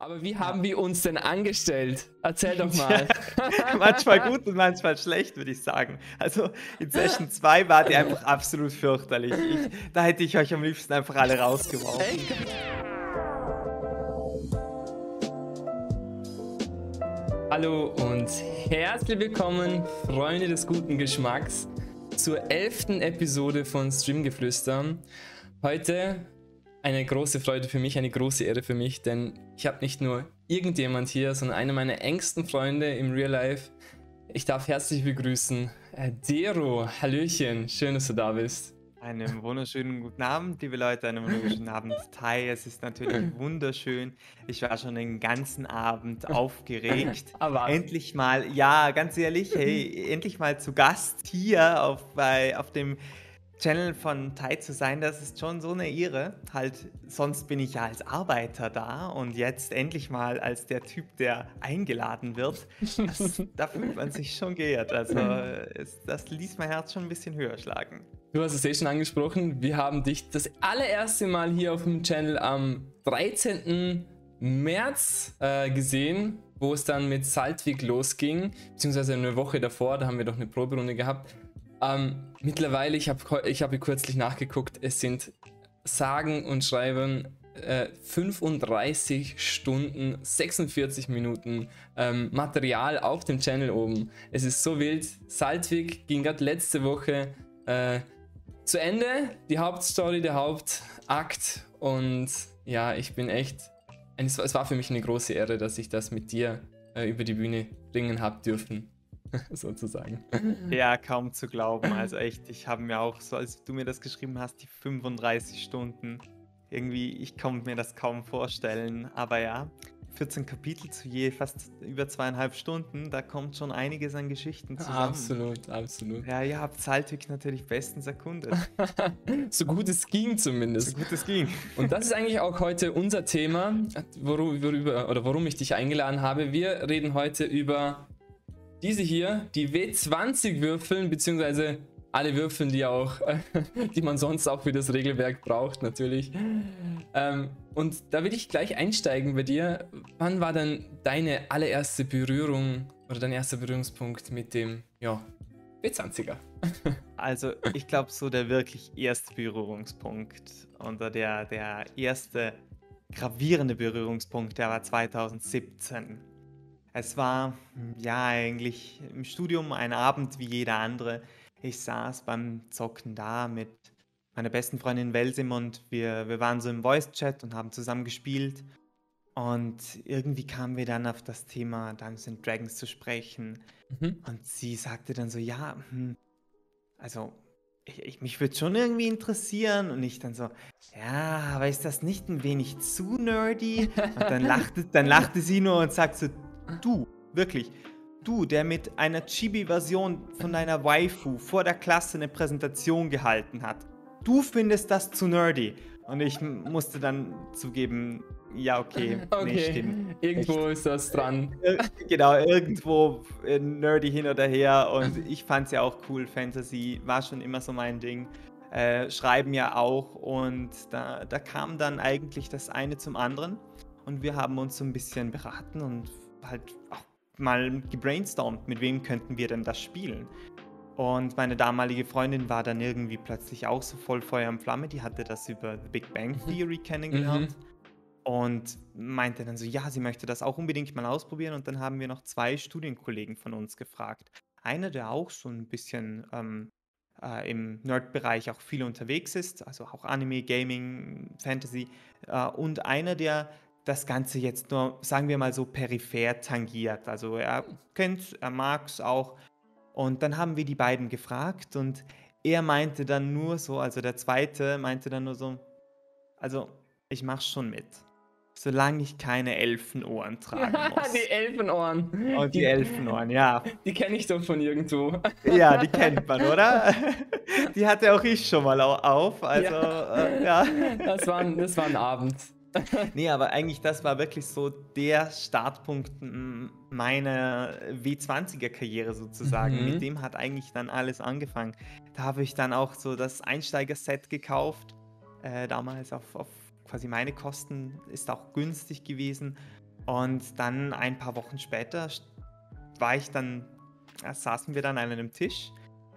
Aber wie haben wir uns denn angestellt? Erzähl doch mal. manchmal gut und manchmal schlecht, würde ich sagen. Also in Session 2 war die einfach absolut fürchterlich. Ich, da hätte ich euch am liebsten einfach alle rausgeworfen. Echt? Hallo und herzlich willkommen, Freunde des guten Geschmacks, zur elften Episode von Streamgeflüster. Heute eine große Freude für mich, eine große Ehre für mich, denn ich habe nicht nur irgendjemand hier, sondern einer meiner engsten Freunde im Real Life. Ich darf herzlich begrüßen äh, Dero. Hallöchen, schön, dass du da bist. Einen wunderschönen guten Abend, liebe Leute, einen wunderschönen Abend, Tai. Es ist natürlich wunderschön. Ich war schon den ganzen Abend aufgeregt. Aber endlich mal, ja, ganz ehrlich, hey, endlich mal zu Gast hier auf, bei, auf dem Channel von Tai zu sein, das ist schon so eine Ehre. Halt, sonst bin ich ja als Arbeiter da und jetzt endlich mal als der Typ, der eingeladen wird. Das, da fühlt man sich schon geehrt. Also, es, das ließ mein Herz schon ein bisschen höher schlagen. Du hast es eh schon angesprochen. Wir haben dich das allererste Mal hier auf dem Channel am 13. März äh, gesehen, wo es dann mit Saltwig losging, beziehungsweise eine Woche davor, da haben wir doch eine Proberunde gehabt. Ähm, mittlerweile, ich habe ich hab kürzlich nachgeguckt, es sind sagen und schreiben äh, 35 Stunden, 46 Minuten ähm, Material auf dem Channel oben. Es ist so wild. Saltwig ging gerade letzte Woche äh, zu Ende. Die Hauptstory, der Hauptakt. Und ja, ich bin echt. Es war für mich eine große Ehre, dass ich das mit dir äh, über die Bühne bringen habe dürfen. sozusagen. Ja, kaum zu glauben. Also echt, ich habe mir auch so, als du mir das geschrieben hast, die 35 Stunden. Irgendwie, ich konnte mir das kaum vorstellen. Aber ja, 14 Kapitel zu je fast über zweieinhalb Stunden, da kommt schon einiges an Geschichten zusammen. Absolut, absolut. Ja, ihr habt Saltwig natürlich bestens erkundet. so gut es ging zumindest. So gut es ging. Und das ist eigentlich auch heute unser Thema, worüber, oder warum ich dich eingeladen habe. Wir reden heute über diese hier, die W20 würfeln, beziehungsweise alle Würfeln, die auch, die man sonst auch für das Regelwerk braucht, natürlich. Ähm, und da will ich gleich einsteigen bei dir. Wann war denn deine allererste Berührung oder dein erster Berührungspunkt mit dem, ja, W20er? also, ich glaube, so der wirklich erste Berührungspunkt oder der, der erste gravierende Berührungspunkt, der war 2017. Es war ja eigentlich im Studium ein Abend wie jeder andere. Ich saß beim Zocken da mit meiner besten Freundin Welsim und wir, wir waren so im Voice-Chat und haben zusammen gespielt. Und irgendwie kamen wir dann auf das Thema Dungeons Dragons zu sprechen. Mhm. Und sie sagte dann so, ja, hm, also ich, ich, mich würde schon irgendwie interessieren. Und ich dann so, ja, aber ist das nicht ein wenig zu nerdy? Und dann lachte, dann lachte sie nur und sagte so, Du, wirklich. Du, der mit einer Chibi-Version von deiner Waifu vor der Klasse eine Präsentation gehalten hat. Du findest das zu nerdy. Und ich musste dann zugeben, ja, okay, okay. Nee, stimmt. Irgendwo Echt. ist das dran. Genau, irgendwo äh, nerdy hin oder her. Und ich fand es ja auch cool. Fantasy war schon immer so mein Ding. Äh, schreiben ja auch. Und da, da kam dann eigentlich das eine zum anderen. Und wir haben uns so ein bisschen beraten und halt auch mal gebrainstormt, mit wem könnten wir denn das spielen. Und meine damalige Freundin war dann irgendwie plötzlich auch so voll Feuer und Flamme. Die hatte das über The Big Bang mhm. Theory kennengelernt. Mhm. Und meinte dann so, ja, sie möchte das auch unbedingt mal ausprobieren. Und dann haben wir noch zwei Studienkollegen von uns gefragt. Einer, der auch so ein bisschen ähm, äh, im Nerd-Bereich auch viel unterwegs ist, also auch Anime, Gaming, Fantasy. Äh, und einer, der das Ganze jetzt nur, sagen wir mal so, peripher tangiert. Also er kennt es, er mag es auch. Und dann haben wir die beiden gefragt und er meinte dann nur so, also der zweite meinte dann nur so, also ich mach schon mit. Solange ich keine Elfenohren tragen muss. die Elfenohren. Und oh, die, die Elfenohren, ja. Die kenne ich doch von irgendwo. ja, die kennt man, oder? Die hatte auch ich schon mal auf. Also, ja. Äh, ja. Das, war ein, das war ein Abend. nee, aber eigentlich das war wirklich so der Startpunkt meiner W20er-Karriere sozusagen. Mhm. Mit dem hat eigentlich dann alles angefangen. Da habe ich dann auch so das Einsteiger-Set gekauft. Äh, damals auf, auf quasi meine Kosten ist auch günstig gewesen. Und dann ein paar Wochen später war ich dann, äh, saßen wir dann an einem Tisch.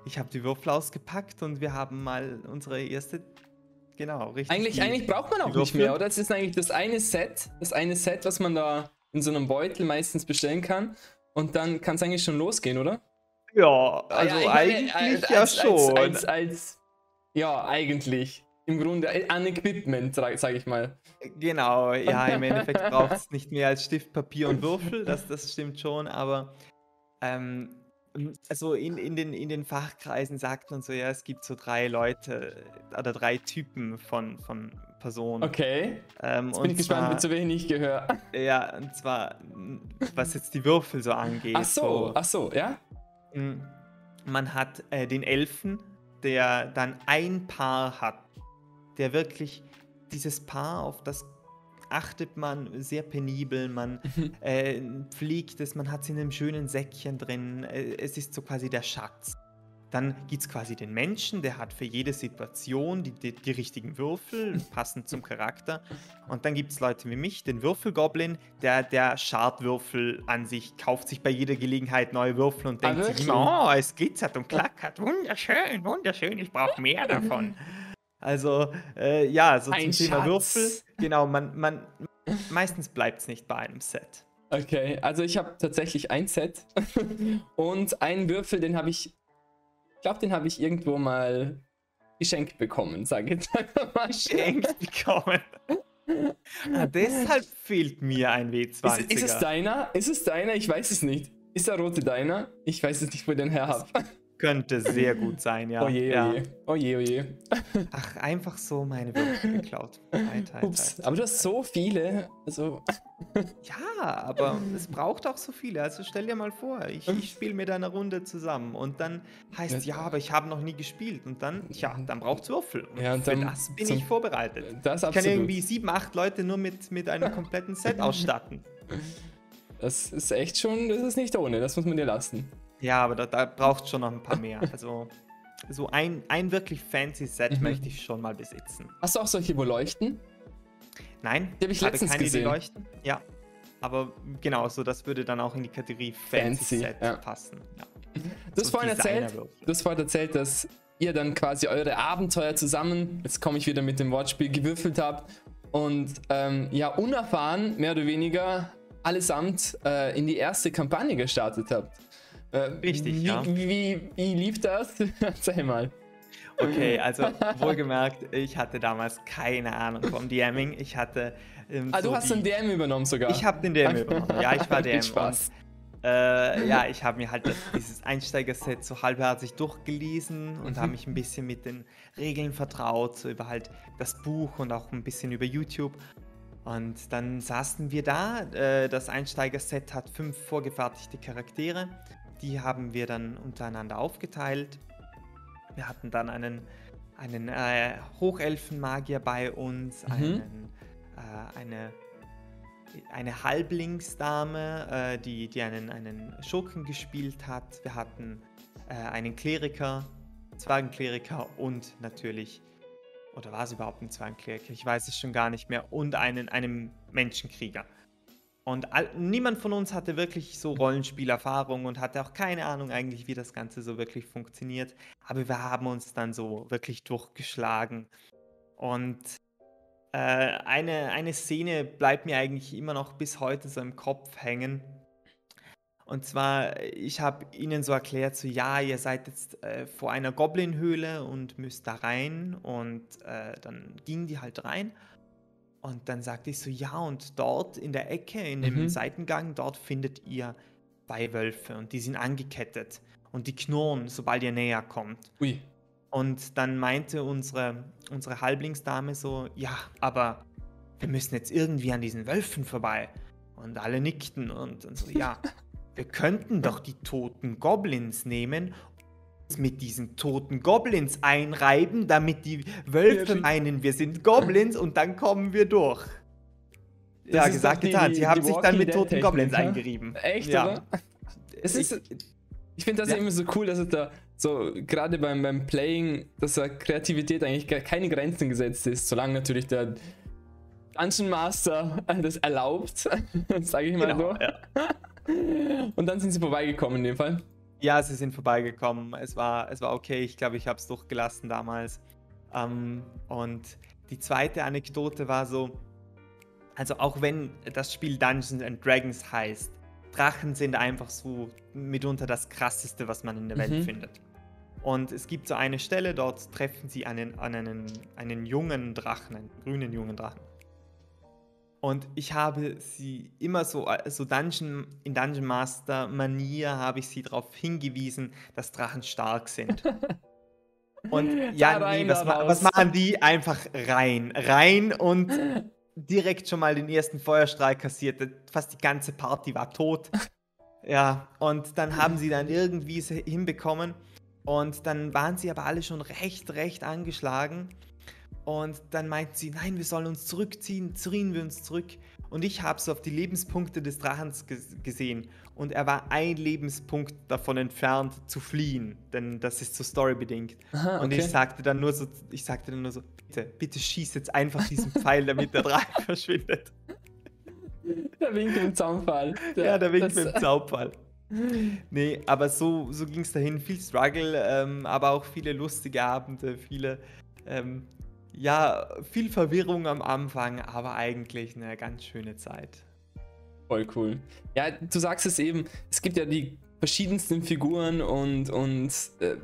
Ich habe die Würfel ausgepackt und wir haben mal unsere erste, genau, richtig. Eigentlich, die- eigentlich braucht man auch nicht mehr, oder? Das ist eigentlich das eine Set, das eine Set, was man da in so einem Beutel meistens bestellen kann. Und dann kann es eigentlich schon losgehen, oder? Ja, also Ja, ich meine, eigentlich äh, ja als, schon. Als, als, als, ja, eigentlich. Im Grunde äh, an Equipment, sage ich mal. Genau, ja, im Endeffekt braucht es nicht mehr als Stift, Papier und Würfel, das, das stimmt schon, aber ähm, also in, in, den, in den Fachkreisen sagt man so, ja, es gibt so drei Leute oder drei Typen von, von Personen. Okay. Ähm, Jetzt bin ich gespannt, zwar, zu welchen ich gehöre. Ja, und zwar, was jetzt die Würfel so angeht. Ach so, ach so, ja? m, Man hat äh, den Elfen, der dann ein Paar hat, der wirklich dieses Paar, auf das achtet man sehr penibel, man äh, pflegt es, man hat es in einem schönen Säckchen drin, äh, es ist so quasi der Schatz. Dann gibt es quasi den Menschen, der hat für jede Situation die, die, die richtigen Würfel, passend zum Charakter. Und dann gibt es Leute wie mich, den Würfelgoblin, der der Schadwürfel an sich kauft sich bei jeder Gelegenheit neue Würfel und Ah, denkt sich immer, oh, es glitzert und klackert, wunderschön, wunderschön, ich brauche mehr davon. Also, äh, ja, so Ein zum Thema Schatz. Würfel. Genau, man, man, meistens bleibt es nicht bei einem Set. Okay, also ich habe tatsächlich ein Set und einen Würfel, den habe ich, ich glaube, den habe ich irgendwo mal geschenkt bekommen, sage ich mal. Geschenkt bekommen. ah, deshalb fehlt mir ein W20er. Ist, ist es deiner? Ist es deiner? Ich weiß es nicht. Ist der rote deiner? Ich weiß es nicht, wo ich den her habe. Könnte sehr gut sein, ja. Oh je, oh ja. je. Oh je, oh je. Ach, einfach so meine Würfel geklaut. Halt, halt, Ups. halt. Aber du hast so viele. Also, Ja, aber es braucht auch so viele. Also stell dir mal vor, ich, ich spiele mit einer Runde zusammen und dann heißt es, ja, aber ich habe noch nie gespielt. Und dann, tja, dann braucht es Würfel. Und Ja, und für dann das bin zum- ich vorbereitet. das Ich kann absolut. irgendwie sieben, acht Leute nur mit, mit einem kompletten Set ausstatten. Das ist echt schon, das ist nicht ohne, das muss man dir lassen. Ja, aber da, da braucht schon noch ein paar mehr. Also so ein, ein wirklich fancy Set Mhm. möchte ich schon mal besitzen. Hast du auch solche, wo leuchten? Nein, Die hab ich habe letztens keine, gesehen. die leuchten. Ja, aber genau, so das würde dann auch in die Kategorie Fancy, Fancy, Set ja. passen. Ja. Du hast So vorhin erzählt, du hast vorhin erzählt, dass ihr dann quasi eure Abenteuer zusammen, jetzt komme ich wieder mit dem Wortspiel, gewürfelt habt und ähm, ja, unerfahren, mehr oder weniger, allesamt äh, in die erste Kampagne gestartet habt. Äh, Richtig, wie, ja. Wie, wie, lief das? Erzähl mal. Okay, also wohlgemerkt, ich hatte damals keine Ahnung vom DMing. Ich hatte. Ähm, Ah, du so hast die, den DM übernommen sogar. Ich habe den DM übernommen. Ja, ich war Viel DM. Spaß. Und, äh, ja, ich habe mir halt das, dieses Einsteigerset so halbherzig durchgelesen und Mhm. habe mich ein bisschen mit den Regeln vertraut, so über halt das Buch und auch ein bisschen über YouTube. Und dann saßen wir da. Äh, das Einsteigerset hat fünf vorgefertigte Charaktere. Die haben wir dann untereinander aufgeteilt. Wir hatten dann einen, einen äh, Hochelfenmagier bei uns, Mhm. einen, äh, eine, eine Halblingsdame, äh, die, die einen, einen Schurken gespielt hat. Wir hatten äh, einen Kleriker, Zwergenkleriker und natürlich, oder war es überhaupt ein Zwergenkleriker? Ich weiß es schon gar nicht mehr. Und einen, einen Menschenkrieger. Und all, niemand von uns hatte wirklich so Rollenspielerfahrung und hatte auch keine Ahnung eigentlich, wie das Ganze so wirklich funktioniert. Aber wir haben uns dann so wirklich durchgeschlagen. Und äh, eine, eine Szene bleibt mir eigentlich immer noch bis heute so im Kopf hängen. Und zwar, ich habe ihnen so erklärt, so ja, ihr seid jetzt äh, vor einer Goblin-Höhle und müsst da rein. Und äh, dann gingen die halt rein. Und dann sagte ich so, ja, und dort in der Ecke, in dem Mhm. Seitengang, dort findet ihr zwei Wölfe und die sind angekettet. Und die knurren, sobald ihr näher kommt. Ui. Und dann meinte unsere, unsere Halblingsdame so, ja, aber wir müssen jetzt irgendwie an diesen Wölfen vorbei. Und alle nickten und, und so, ja, wir könnten doch die toten Goblins nehmen mit diesen toten Goblins einreiben, damit die Wölfe meinen, wir sind Goblins und dann kommen wir durch. Das ja, gesagt, die- getan. Sie haben sich dann mit toten Technik, Goblins ne? eingerieben. Echt, ja. oder? Es ist, Ich- ich finde das ja. Ja. immer so cool, dass es da so gerade beim, beim Playing, dass da Kreativität eigentlich gar keine Grenzen gesetzt ist, solange natürlich der, Dungeon Master das erlaubt, sage ich mal genau, so. Ja. Und dann sind sie vorbeigekommen in dem Fall. Ja, sie sind vorbeigekommen. Es war, es war okay. Ich glaube, ich habe es durchgelassen damals. Ähm, und die zweite Anekdote war so, also auch wenn das Spiel Dungeons and Dragons heißt, Drachen sind einfach so mitunter das krasseste, was man in der Welt mhm. findet. Und es gibt so eine Stelle, dort treffen sie einen, einen, einen jungen Drachen, einen grünen jungen Drachen. Und ich habe sie immer so, so Dungeon, in Dungeon Master Manier habe ich sie darauf hingewiesen, dass Drachen stark sind. Und ja, rein, nee, was, was, machen die? Einfach rein. Rein und direkt schon mal den ersten Feuerstrahl kassiert. Fast die ganze Party war tot. Ja, und dann haben sie dann irgendwie hinbekommen. Und dann waren sie aber alle schon recht, recht angeschlagen. Und dann meinten sie, nein, wir sollen uns zurückziehen, ziehen wir uns zurück. Und ich habe so auf die Lebenspunkte des Drachens gesehen. Und er war ein Lebenspunkt davon entfernt zu fliehen. Denn das ist so storybedingt. Aha, okay. Und ich sagte dann nur so, ich sagte dann nur so, bitte, bitte schieß jetzt einfach diesen Pfeil, damit der Drache verschwindet. Der Wink im Zaunfall. Der, ja, der Wink im Zaunfall. Nee, aber so, so ging es dahin. Viel Struggle, ähm, aber auch viele lustige Abende, viele ähm, ja, viel Verwirrung am Anfang, aber eigentlich eine ganz schöne Zeit. Voll cool. Ja, du sagst es eben, es gibt ja die verschiedensten Figuren und, und äh,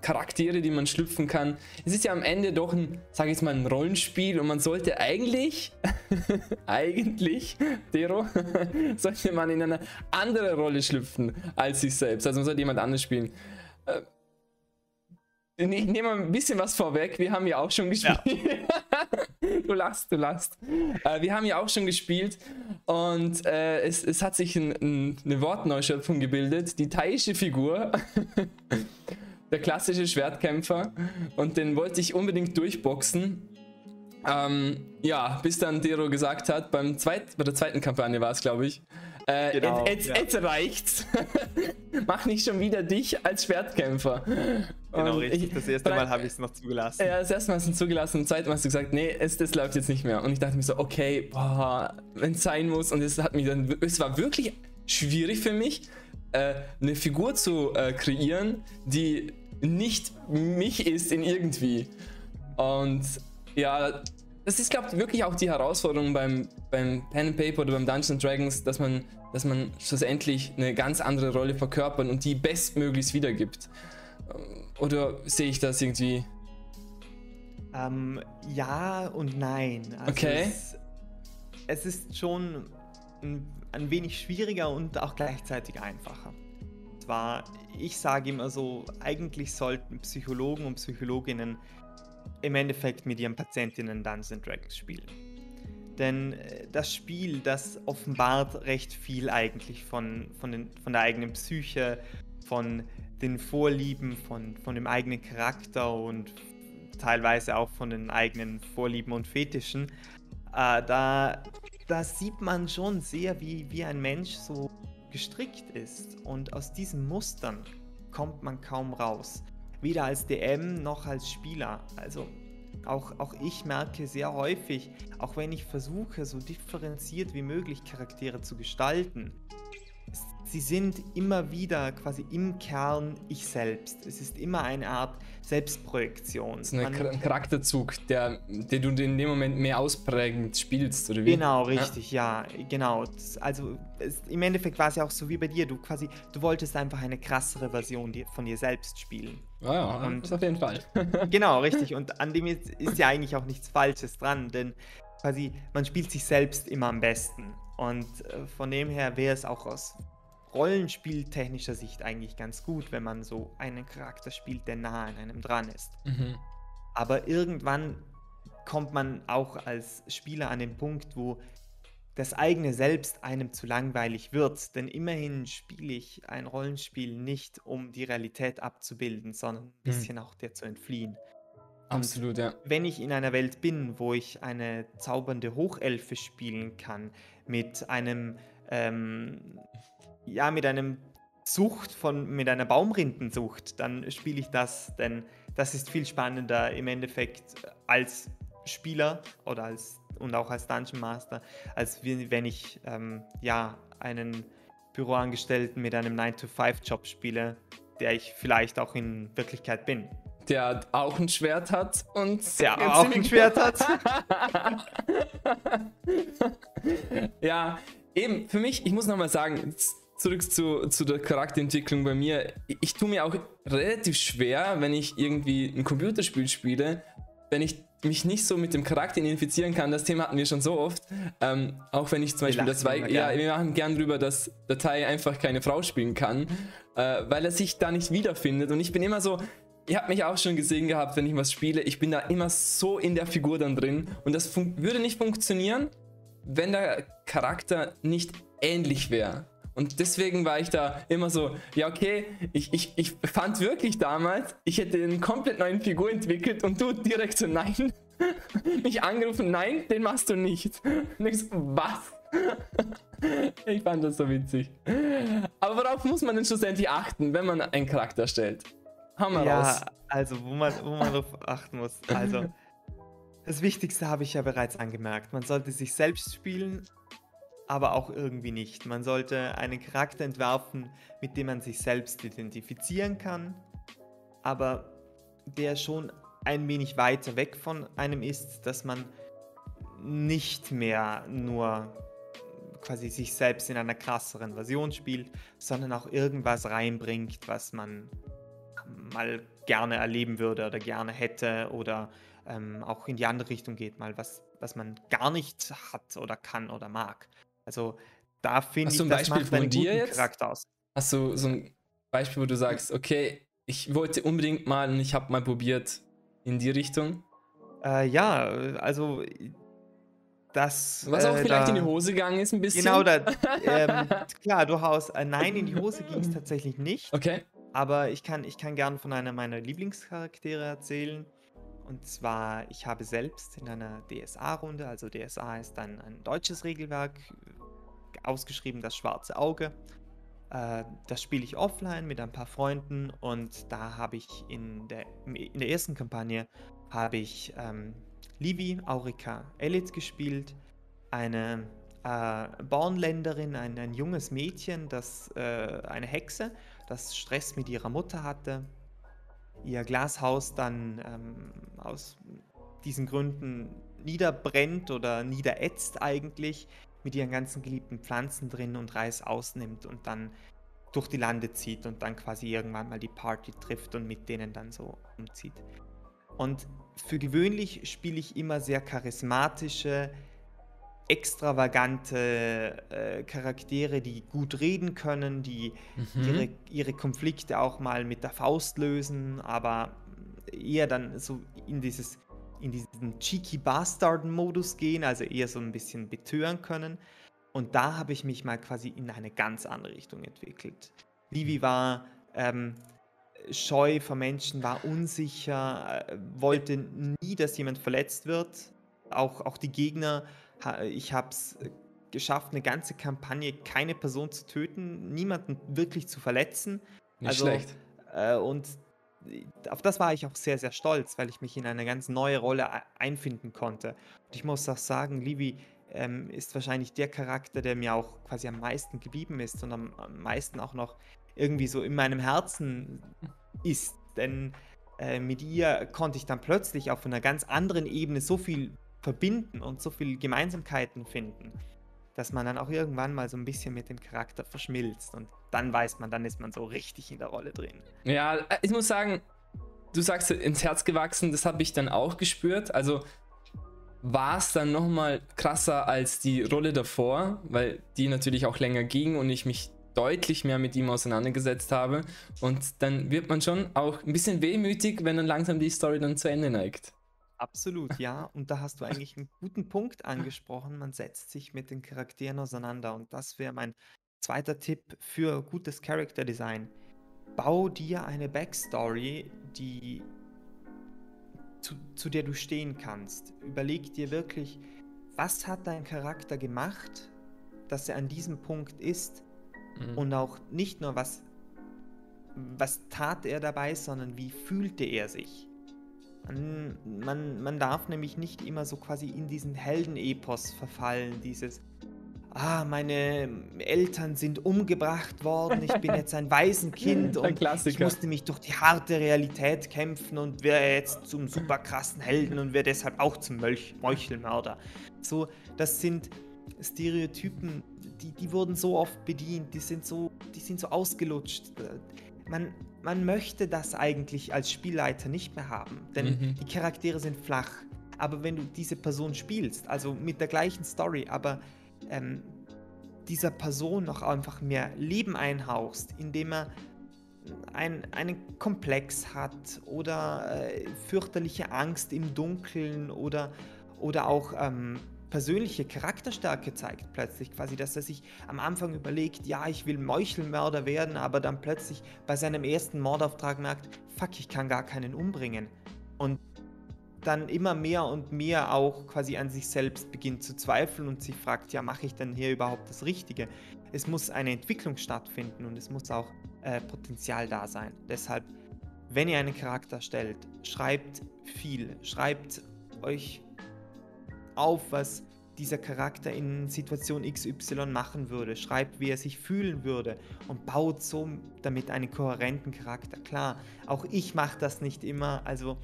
Charaktere, die man schlüpfen kann. Es ist ja am Ende doch ein, sag ich mal, ein Rollenspiel und man sollte eigentlich, eigentlich, Dero, sollte man in eine andere Rolle schlüpfen als sich selbst. Also man sollte jemand anders spielen. Äh, ich nehme ein bisschen was vorweg. Wir haben ja auch schon gespielt. Ja. du lachst, du lachst. Äh, wir haben ja auch schon gespielt und äh, es, es hat sich ein, ein, eine Wortneuschöpfung gebildet. Die thaische Figur, der klassische Schwertkämpfer und den wollte ich unbedingt durchboxen. Ähm, ja, bis dann Dero gesagt hat, beim zweit, bei der zweiten Kampagne war es, glaube ich, äh, genau, jetzt, ja. jetzt reicht's. Mach nicht schon wieder dich als Schwertkämpfer. Genau, und richtig. Ich, das erste Mal habe ich es noch zugelassen. Ja, das erste Mal hast du es zugelassen. Und das zweite Mal hast du gesagt, nee, es, das läuft jetzt nicht mehr. Und ich dachte mir so, okay, wenn es sein muss. Und es hat mich dann, es war wirklich schwierig für mich, äh, eine Figur zu äh, kreieren, die nicht mich ist in irgendwie. Und ja, das ist, glaube ich, wirklich auch die Herausforderung beim, beim Pen and Paper oder beim Dungeons Dragons, dass man, dass man schlussendlich eine ganz andere Rolle verkörpert und die bestmöglichst wiedergibt. Oder sehe ich das irgendwie? Ähm, ja und nein. Also okay. Es, es, ist schon ein, ein wenig schwieriger und auch gleichzeitig einfacher. Zwar, ich sage immer so, eigentlich sollten Psychologen und Psychologinnen im Endeffekt mit ihren Patientinnen Dungeons Dragons spielen. Denn äh, das Spiel, das offenbart recht viel eigentlich von, von, den, von der eigenen Psyche, von den Vorlieben, von, von dem eigenen Charakter und teilweise auch von den eigenen Vorlieben und Fetischen. Äh, da, da sieht man schon sehr, wie, wie ein Mensch so gestrickt ist. Und aus diesen Mustern kommt man kaum raus weder als DM noch als Spieler. Also auch, auch ich merke sehr häufig, auch wenn ich versuche, so differenziert wie möglich Charaktere zu gestalten, sie sind immer wieder quasi im Kern ich selbst. Es ist immer eine Art Selbstprojektion. Das ist ein Charakterzug, der, den du in dem Moment mehr ausprägend spielst, oder wie? Genau, richtig, ja, ja genau. Also es, im Endeffekt war es ja auch so wie bei dir. Du quasi, du wolltest einfach eine krassere Version von dir selbst spielen. Ja, ja, und, das auf jeden Fall. genau, richtig. Und an dem ist, ist ja eigentlich auch nichts Falsches dran, denn quasi man spielt sich selbst immer am besten. Und äh, von dem her wäre es auch aus rollenspieltechnischer Sicht eigentlich ganz gut, wenn man so einen Charakter spielt, der nah an einem dran ist. Mhm. Aber irgendwann kommt man auch als Spieler an den Punkt, wo das eigene Selbst einem zu langweilig wird. Denn immerhin spiele ich ein Rollenspiel nicht, um die Realität abzubilden, sondern ein mhm. bisschen mhm. auch der zu entfliehen. Absolut, ja. Wenn ich in einer Welt bin, wo ich eine zaubernde Hochelfe spielen kann, mit einem ähm, ja, mit einem Sucht von, mit einer Baumrindensucht, dann spiele ich das, denn das ist viel spannender im Endeffekt als Spieler oder als und auch als Dungeon Master, als wenn ich ähm, ja einen Büroangestellten mit einem 9-to-5-Job spiele, der ich vielleicht auch in Wirklichkeit bin. Der auch ein Schwert hat und. Der auch ein Schwert hat. ja, eben, für mich, ich muss nochmal sagen, zurück zu, zu der Charakterentwicklung bei mir. Ich, ich tue mir auch relativ schwer, wenn ich irgendwie ein Computerspiel spiele, wenn ich mich nicht so mit dem Charakter identifizieren kann, das Thema hatten wir schon so oft. Ähm, auch wenn ich zum Beispiel das zwei, ja, wir machen gern drüber, dass Datei einfach keine Frau spielen kann, äh, weil er sich da nicht wiederfindet. Und ich bin immer so, ihr habt mich auch schon gesehen gehabt, wenn ich was spiele, ich bin da immer so in der Figur dann drin. Und das würde nicht funktionieren, wenn der Charakter nicht ähnlich wäre. Und deswegen war ich da immer so, ja okay, ich, ich, ich fand wirklich damals, ich hätte eine komplett neue Figur entwickelt und du direkt so, nein, mich angerufen, nein, den machst du nicht. Und ich so, was? ich fand das so witzig. Aber worauf muss man denn schlussendlich achten, wenn man einen Charakter stellt? Wir ja, raus. also wo man, wo man darauf achten muss. Also, das Wichtigste habe ich ja bereits angemerkt. Man sollte sich selbst spielen aber auch irgendwie nicht. Man sollte einen Charakter entwerfen, mit dem man sich selbst identifizieren kann, aber der schon ein wenig weiter weg von einem ist, dass man nicht mehr nur quasi sich selbst in einer krasseren Version spielt, sondern auch irgendwas reinbringt, was man mal gerne erleben würde oder gerne hätte oder ähm, auch in die andere Richtung geht, mal was, was man gar nicht hat oder kann oder mag. Also da finde ich, das Beispiel macht einen dir jetzt? Charakter aus. Hast du so ein Beispiel, wo du sagst, okay, ich wollte unbedingt mal und ich habe mal probiert in die Richtung? Äh, ja, also das. Was auch äh, vielleicht da, in die Hose gegangen ist, ein bisschen. Genau, da, ähm, klar, durchaus. Äh, nein, in die Hose ging es tatsächlich nicht. Okay. Aber ich kann, ich kann gern von einer meiner Lieblingscharaktere erzählen. Und zwar, ich habe selbst in einer DSA-Runde, also DSA ist dann ein deutsches Regelwerk, ausgeschrieben das schwarze Auge. Äh, das spiele ich offline mit ein paar Freunden und da habe ich in der, in der ersten Kampagne habe ich ähm, Livi Aurika Elite gespielt, eine äh, Bornländerin, ein, ein junges Mädchen, das äh, eine Hexe, das Stress mit ihrer Mutter hatte ihr Glashaus dann ähm, aus diesen Gründen niederbrennt oder niederätzt eigentlich mit ihren ganzen geliebten Pflanzen drin und Reis ausnimmt und dann durch die Lande zieht und dann quasi irgendwann mal die Party trifft und mit denen dann so umzieht. Und für gewöhnlich spiele ich immer sehr charismatische, extravagante äh, Charaktere, die gut reden können, die mhm. ihre, ihre Konflikte auch mal mit der Faust lösen, aber eher dann so in dieses in diesen cheeky Bastard-Modus gehen, also eher so ein bisschen betören können. Und da habe ich mich mal quasi in eine ganz andere Richtung entwickelt. Vivi war ähm, scheu vor Menschen, war unsicher, äh, wollte nie, dass jemand verletzt wird. Auch, auch die Gegner ich habe es äh, geschafft, eine ganze Kampagne keine Person zu töten, niemanden wirklich zu verletzen. Nicht also, schlecht. Äh, und auf das war ich auch sehr, sehr stolz, weil ich mich in eine ganz neue Rolle einfinden konnte. Und ich muss auch sagen, Livy ähm, ist wahrscheinlich der Charakter, der mir auch quasi am meisten geblieben ist und am, am meisten auch noch irgendwie so in meinem Herzen ist. Denn äh, mit ihr konnte ich dann plötzlich auf einer ganz anderen Ebene so viel verbinden und so viele Gemeinsamkeiten finden, dass man dann auch irgendwann mal so ein bisschen mit dem Charakter verschmilzt und dann weiß man, dann ist man so richtig in der Rolle drin. Ja, äh, ich muss sagen, du sagst ins Herz gewachsen, das habe ich dann auch gespürt. Also war es dann nochmal krasser als die Rolle davor, weil die natürlich auch länger ging und ich mich deutlich mehr mit ihm auseinandergesetzt habe. Und dann wird man schon auch ein bisschen wehmütig, wenn dann langsam die Story dann zu Ende neigt. Absolut, ja. Und da hast du eigentlich einen guten Punkt angesprochen. Man setzt sich mit den Charakteren auseinander. Und das wäre mein zweiter Tipp für gutes Character Design. Bau dir eine Backstory, die zu, zu der du stehen kannst. Überleg dir wirklich, was hat dein Charakter gemacht, dass er an diesem Punkt ist. Mhm. Und auch nicht nur, was, was tat er dabei, sondern wie fühlte er sich. Man, man, man darf nämlich nicht immer so quasi in diesen Heldenepos verfallen, dieses ah, meine Eltern sind umgebracht worden, ich bin jetzt ein Waisenkind und ich musste mich durch die harte Realität kämpfen und wäre jetzt zum super krassen Helden und wäre deshalb auch zum Mölch Meuchelmörder. So, das sind Stereotypen, die, die wurden so oft bedient, die sind so, die sind so ausgelutscht. Man, man möchte das eigentlich als Spielleiter nicht mehr haben, denn mhm. die Charaktere sind flach. Aber wenn du diese Person spielst, also mit der gleichen Story, aber ähm, dieser Person noch einfach mehr Leben einhauchst, indem er ein, einen Komplex hat oder äh, fürchterliche Angst im Dunkeln oder, oder auch ähm, persönliche Charakterstärke zeigt plötzlich quasi, dass er sich am Anfang überlegt, ja, ich will Meuchelmörder werden, aber dann plötzlich bei seinem ersten Mordauftrag merkt, fuck, ich kann gar keinen umbringen. Und dann immer mehr und mehr auch quasi an sich selbst beginnt zu zweifeln und sich fragt, ja, mache ich denn hier überhaupt das Richtige? Es muss eine Entwicklung stattfinden und es muss auch äh, Potenzial da sein. Deshalb, wenn ihr einen Charakter stellt, schreibt viel, schreibt euch auf, was dieser Charakter in Situation XY machen würde, schreibt, wie er sich fühlen würde und baut so damit einen kohärenten Charakter. Klar, auch ich mache das nicht immer, also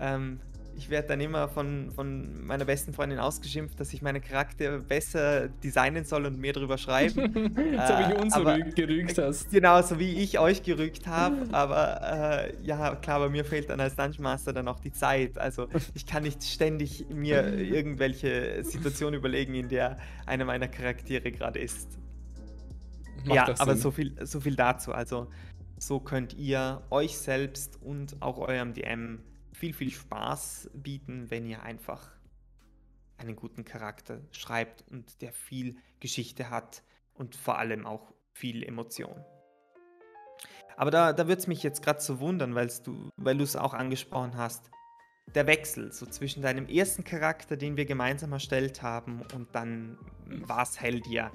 ähm, ich werde dann immer von, von meiner besten Freundin ausgeschimpft, dass ich meine Charaktere besser designen soll und mehr drüber schreiben. so wie du uns aber, gerügt hast. Genau, so wie ich euch gerügt habe. Aber äh, ja, klar, bei mir fehlt dann als Dungeon Master dann auch die Zeit. Also ich kann nicht ständig mir irgendwelche Situationen überlegen, in der einer meiner Charaktere gerade ist. Macht ja, aber so viel, so viel dazu. Also so könnt ihr euch selbst und auch eurem DM viel, viel Spaß bieten, wenn ihr einfach einen guten Charakter schreibt und der viel Geschichte hat und vor allem auch viel Emotion. Aber da, da würde es mich jetzt gerade so wundern, du, weil du es auch angesprochen hast. Der Wechsel so zwischen deinem ersten Charakter, den wir gemeinsam erstellt haben, und dann war es Heldia.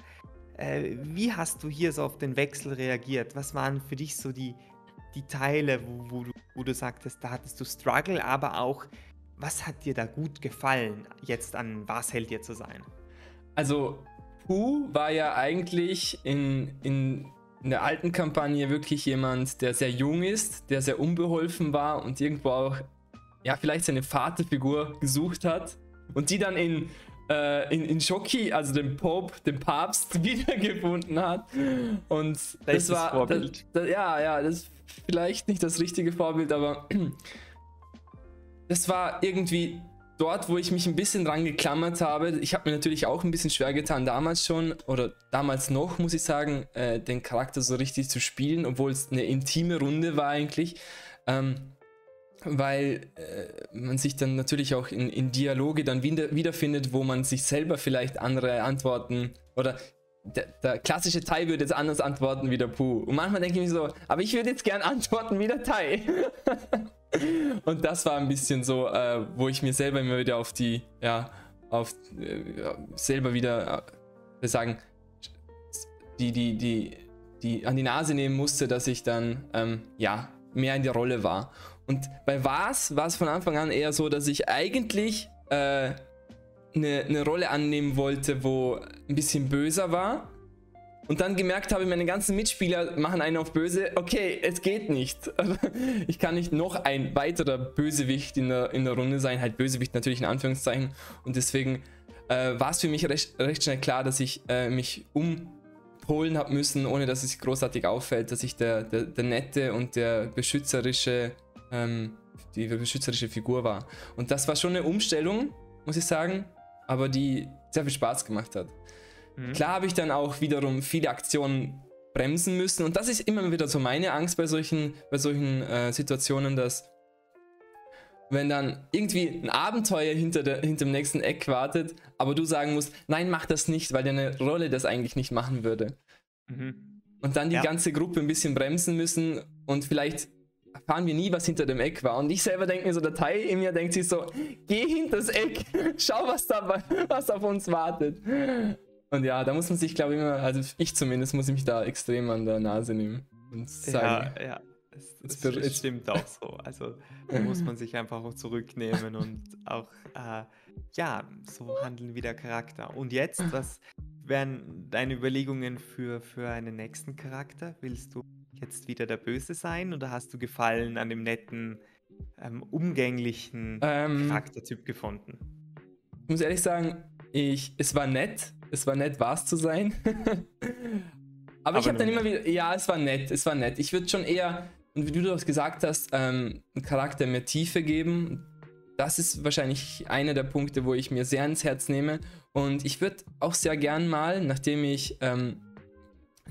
Äh, wie hast du hier so auf den Wechsel reagiert? Was waren für dich so die, die Teile, wo, wo, du, wo du sagtest, da hattest du Struggle, aber auch, was hat dir da gut gefallen, jetzt an Was hält dir zu sein? Also, Pu war ja eigentlich in, in, in der alten Kampagne wirklich jemand, der sehr jung ist, der sehr unbeholfen war und irgendwo auch, ja, vielleicht seine Vaterfigur gesucht hat und die dann in äh, in, in Schoki, also dem Pope, dem Papst, wiedergefunden hat. Und das, das war. Das, das, ja, ja, das vielleicht nicht das richtige Vorbild, aber das war irgendwie dort, wo ich mich ein bisschen dran geklammert habe. Ich habe mir natürlich auch ein bisschen schwer getan, damals schon, oder damals noch, muss ich sagen, äh, den Charakter so richtig zu spielen, obwohl es eine intime Runde war eigentlich. Ähm, weil äh, man sich dann natürlich auch in, in Dialoge dann wieder, wiederfindet, wo man sich selber vielleicht andere Antworten oder der, der klassische Tai würde jetzt anders antworten wie der Puh. Und manchmal denke ich mir so, aber ich würde jetzt gern antworten wie der Tai. und das war ein bisschen so, äh, wo ich mir selber immer wieder auf die, ja, auf äh, selber wieder äh, sagen, die, die, die, die an die Nase nehmen musste, dass ich dann, ähm, ja, mehr in der Rolle war. Und bei Was war es von Anfang an eher so, dass ich eigentlich äh, eine, eine Rolle annehmen wollte, wo ein bisschen böser war. Und dann gemerkt habe, meine ganzen Mitspieler machen einen auf böse. Okay, es geht nicht. Ich kann nicht noch ein weiterer Bösewicht in der, in der Runde sein. Halt Bösewicht natürlich in Anführungszeichen. Und deswegen äh, war es für mich recht, recht, schnell klar, dass ich äh, mich umpolen habe müssen, ohne dass es großartig auffällt, dass ich der, der, der nette und der beschützerische ähm, die beschützerische Figur war. Und das war schon eine Umstellung, muss ich sagen, aber die sehr viel Spaß gemacht hat. Mhm. Klar habe ich dann auch wiederum viele Aktionen bremsen müssen und das ist immer wieder so meine Angst bei solchen, bei solchen äh, Situationen, dass wenn dann irgendwie ein Abenteuer hinter, der, hinter dem nächsten Eck wartet, aber du sagen musst, nein, mach das nicht, weil deine Rolle das eigentlich nicht machen würde. Mhm. Und dann die ja. ganze Gruppe ein bisschen bremsen müssen und vielleicht erfahren wir nie, was hinter dem Eck war. Und ich selber denke mir so, der Teil in mir denkt sich so, geh hinter das Eck, schau, was, da, was auf uns wartet. Und ja, da muss man sich, glaube ich, immer, also ich zumindest, muss ich mich da extrem an der Nase nehmen und sagen. Ja, ja. Das, das, das stimmt auch so. Also da muss man sich einfach auch zurücknehmen und auch, äh, ja, so handeln wie der Charakter. Und jetzt, was wären deine Überlegungen für, für einen nächsten Charakter? Willst du jetzt wieder der Böse sein oder hast du Gefallen an dem netten, ähm, umgänglichen ähm, Charaktertyp gefunden? Ich muss ehrlich sagen, ich, es war nett. Es war nett, was zu sein. Aber, Aber ich habe dann immer wieder, ja, es war nett, es war nett. Ich würde schon eher, und wie du das gesagt hast, ähm, einen Charakter mehr Tiefe geben. Das ist wahrscheinlich einer der Punkte, wo ich mir sehr ins Herz nehme. Und ich würde auch sehr gern mal, nachdem ich ähm,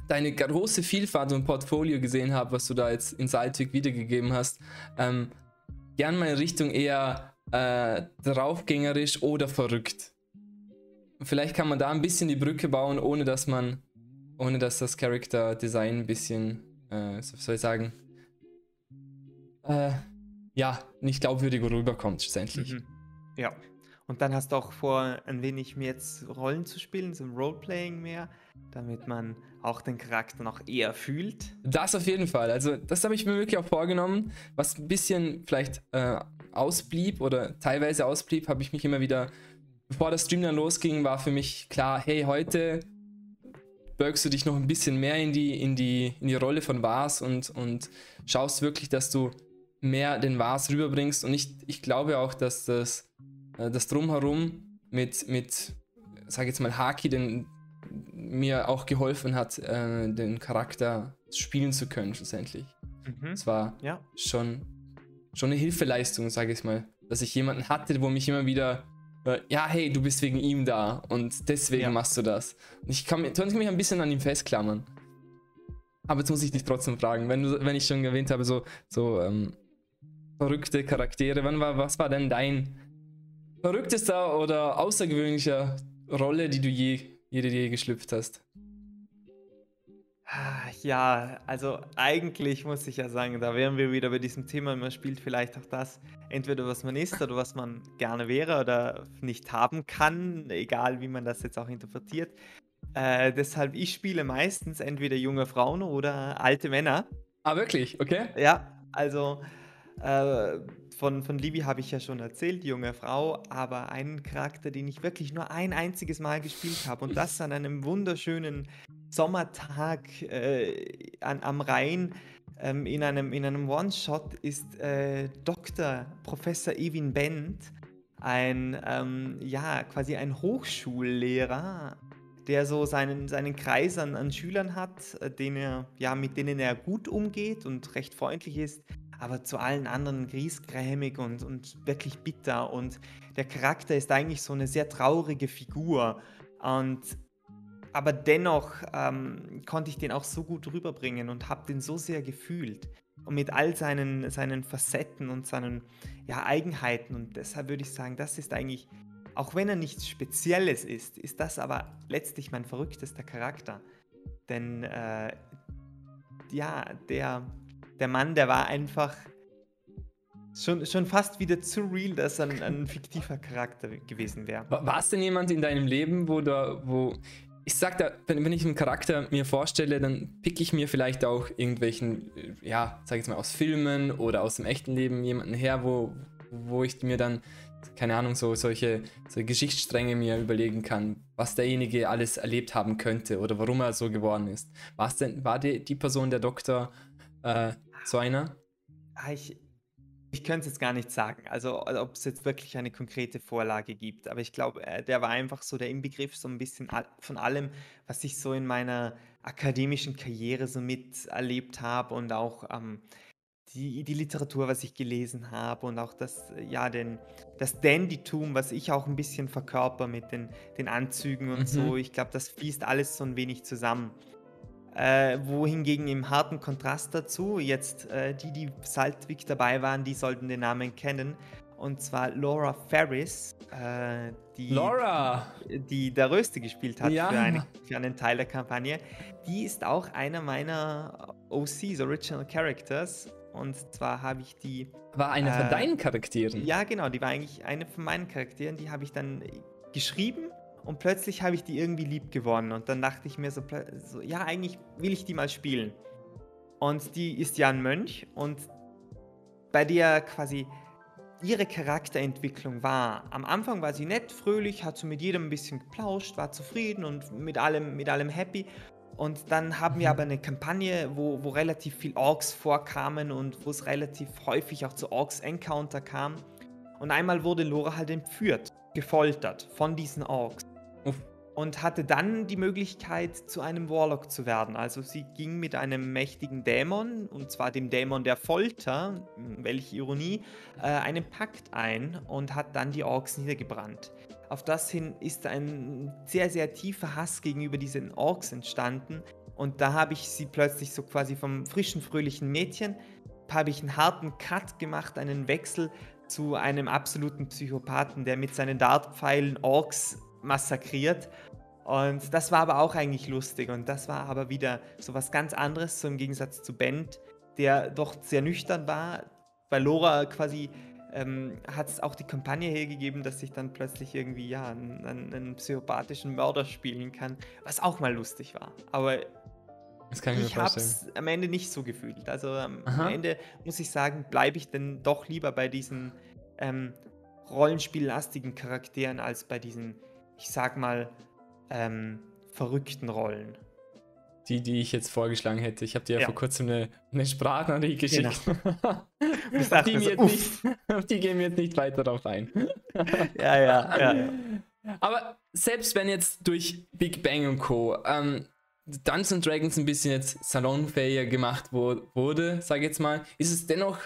deine große Vielfalt und Portfolio gesehen habe, was du da jetzt in Saltwig wiedergegeben hast, ähm, gern mal in Richtung eher äh, draufgängerisch oder verrückt. Vielleicht kann man da ein bisschen die Brücke bauen, ohne dass man, ohne dass das Character Design ein bisschen, äh, soll ich sagen, äh, ja, nicht glaubwürdig rüberkommt schlussendlich. Mhm. Ja. Und dann hast du auch vor, ein wenig mehr jetzt Rollen zu spielen, so ein Roleplaying mehr, damit man auch den Charakter noch eher fühlt. Das auf jeden Fall. Also, das habe ich mir wirklich auch vorgenommen. Was ein bisschen vielleicht äh, ausblieb oder teilweise ausblieb, habe ich mich immer wieder, bevor der Stream dann losging, war für mich klar, hey, heute bürgst du dich noch ein bisschen mehr in die, in die, in die Rolle von Vars und, und schaust wirklich, dass du mehr den Vars rüberbringst. Und ich, ich glaube auch, dass das äh, das Drumherum mit, mit sag jetzt mal, Haki, den mir auch geholfen hat, äh, den Charakter spielen zu können, schlussendlich. Mhm. Es war ja. schon, schon eine Hilfeleistung, sage ich mal, dass ich jemanden hatte, wo mich immer wieder, äh, ja, hey, du bist wegen ihm da und deswegen ja. machst du das. Und ich kann, kann mich ein bisschen an ihm festklammern. Aber jetzt muss ich dich trotzdem fragen, wenn, du, wenn ich schon erwähnt habe, so, so ähm, verrückte Charaktere, wann war, was war denn dein verrücktester oder außergewöhnlicher Rolle, die du je, jede je geschlüpft hast? Ah, ja, also eigentlich muss ich ja sagen, da wären wir wieder bei diesem Thema, man spielt vielleicht auch das, entweder was man ist oder was man gerne wäre oder nicht haben kann, egal wie man das jetzt auch interpretiert. Äh, deshalb, ich spiele meistens entweder junge Frauen oder alte Männer. Ah, wirklich? Okay. Ja, also äh, von, von Libby habe ich ja schon erzählt, die junge Frau, aber einen Charakter, den ich wirklich nur ein einziges Mal gespielt habe und das an einem wunderschönen Sommertag äh, an, am Rhein ähm, in einem, in einem One-Shot ist äh, Dr. Professor Evin Bent, ein, ähm, ja, quasi ein Hochschullehrer, der so seinen, seinen Kreis an, an Schülern hat, äh, den er, ja, mit denen er gut umgeht und recht freundlich ist aber zu allen anderen griesgrämig und, und wirklich bitter. Und der Charakter ist eigentlich so eine sehr traurige Figur. Und aber dennoch ähm, konnte ich den auch so gut rüberbringen und habe den so sehr gefühlt. Und mit all seinen, seinen Facetten und seinen ja, Eigenheiten. Und deshalb würde ich sagen, das ist eigentlich, auch wenn er nichts Spezielles ist, ist das aber letztlich mein verrücktester Charakter. Denn äh, ja, der, der Mann, der war einfach schon, schon fast wieder zu real, dass er ein, ein fiktiver Charakter gewesen wäre. War es denn jemand in deinem Leben, wo da, wo. Ich sag da, wenn, wenn ich einen Charakter mir vorstelle, dann pick ich mir vielleicht auch irgendwelchen, ja, sag ich jetzt mal, aus Filmen oder aus dem echten Leben jemanden her, wo, wo ich mir dann, keine Ahnung, so solche, solche Geschichtsstränge mir überlegen kann, was derjenige alles erlebt haben könnte oder warum er so geworden ist. War's denn, war die, die Person der Doktor äh, so einer? Ah, ich, ich könnte es jetzt gar nicht sagen, also, also ob es jetzt wirklich eine konkrete Vorlage gibt, aber ich glaube, äh, der war einfach so der Inbegriff so ein bisschen von allem, was ich so in meiner akademischen Karriere so miterlebt habe und auch ähm, die, die Literatur, was ich gelesen habe und auch das, ja, den, das Dandytum, was ich auch ein bisschen verkörper mit den, den Anzügen und mhm. so. Ich glaube, das fließt alles so ein wenig zusammen. Äh, wohingegen im harten Kontrast dazu, jetzt äh, die, die Saltwick dabei waren, die sollten den Namen kennen. Und zwar Laura Ferris, äh, die, Laura. die der Röste gespielt hat ja. für, eine, für, einen Teil der Kampagne. Die ist auch einer meiner OCs, Original Characters. Und zwar habe ich die. War eine von äh, deinen Charakteren? Ja, genau, die war eigentlich eine von meinen Charakteren. Die habe ich dann geschrieben und plötzlich habe ich die irgendwie lieb gewonnen. Und dann dachte ich mir so, so, ja, eigentlich will ich die mal spielen. Und die ist ja ein Mönch und bei der quasi ihre Charakterentwicklung war. Am Anfang war sie nett, fröhlich, hat so mit jedem ein bisschen geplauscht, war zufrieden und mit allem, mit allem happy. Und dann haben wir mhm. aber eine Kampagne, wo, wo relativ viel Orks vorkamen und wo es relativ häufig auch zu Orks-Encounter kam. Und einmal wurde Lora halt entführt, gefoltert von diesen Orks. Und hatte dann die Möglichkeit, zu einem Warlock zu werden. Also sie ging mit einem mächtigen Dämon, und zwar dem Dämon der Folter, welche Ironie, äh, einen Pakt ein und hat dann die Orks niedergebrannt. Auf das hin ist ein sehr, sehr tiefer Hass gegenüber diesen Orks entstanden. Und da habe ich sie plötzlich so quasi vom frischen, fröhlichen Mädchen, habe ich einen harten Cut gemacht, einen Wechsel zu einem absoluten Psychopathen, der mit seinen Dartpfeilen Orks massakriert. Und das war aber auch eigentlich lustig. Und das war aber wieder so was ganz anderes, so im Gegensatz zu Bent, der doch sehr nüchtern war, weil Lora quasi ähm, hat es auch die Kampagne hergegeben, dass ich dann plötzlich irgendwie ja einen, einen, psychopathischen Mörder spielen kann, was auch mal lustig war. Aber ich habe es am Ende nicht so gefühlt. Also am Aha. Ende muss ich sagen, bleibe ich denn doch lieber bei diesen ähm, rollenspiellastigen Charakteren als bei diesen, ich sag mal, ähm, verrückten Rollen die, die ich jetzt vorgeschlagen hätte. Ich habe dir ja, ja, vor kurzem eine, eine Sprachnachricht geschickt. Genau. auf, die so, nicht, auf, die gehen wir jetzt nicht weiter darauf ein. ja, ja, ja, Aber selbst wenn jetzt durch Big Bang und Co. Ähm, Dungeons Dragons ein bisschen jetzt salonfähiger gemacht wurde, sage ich jetzt mal, ist es dennoch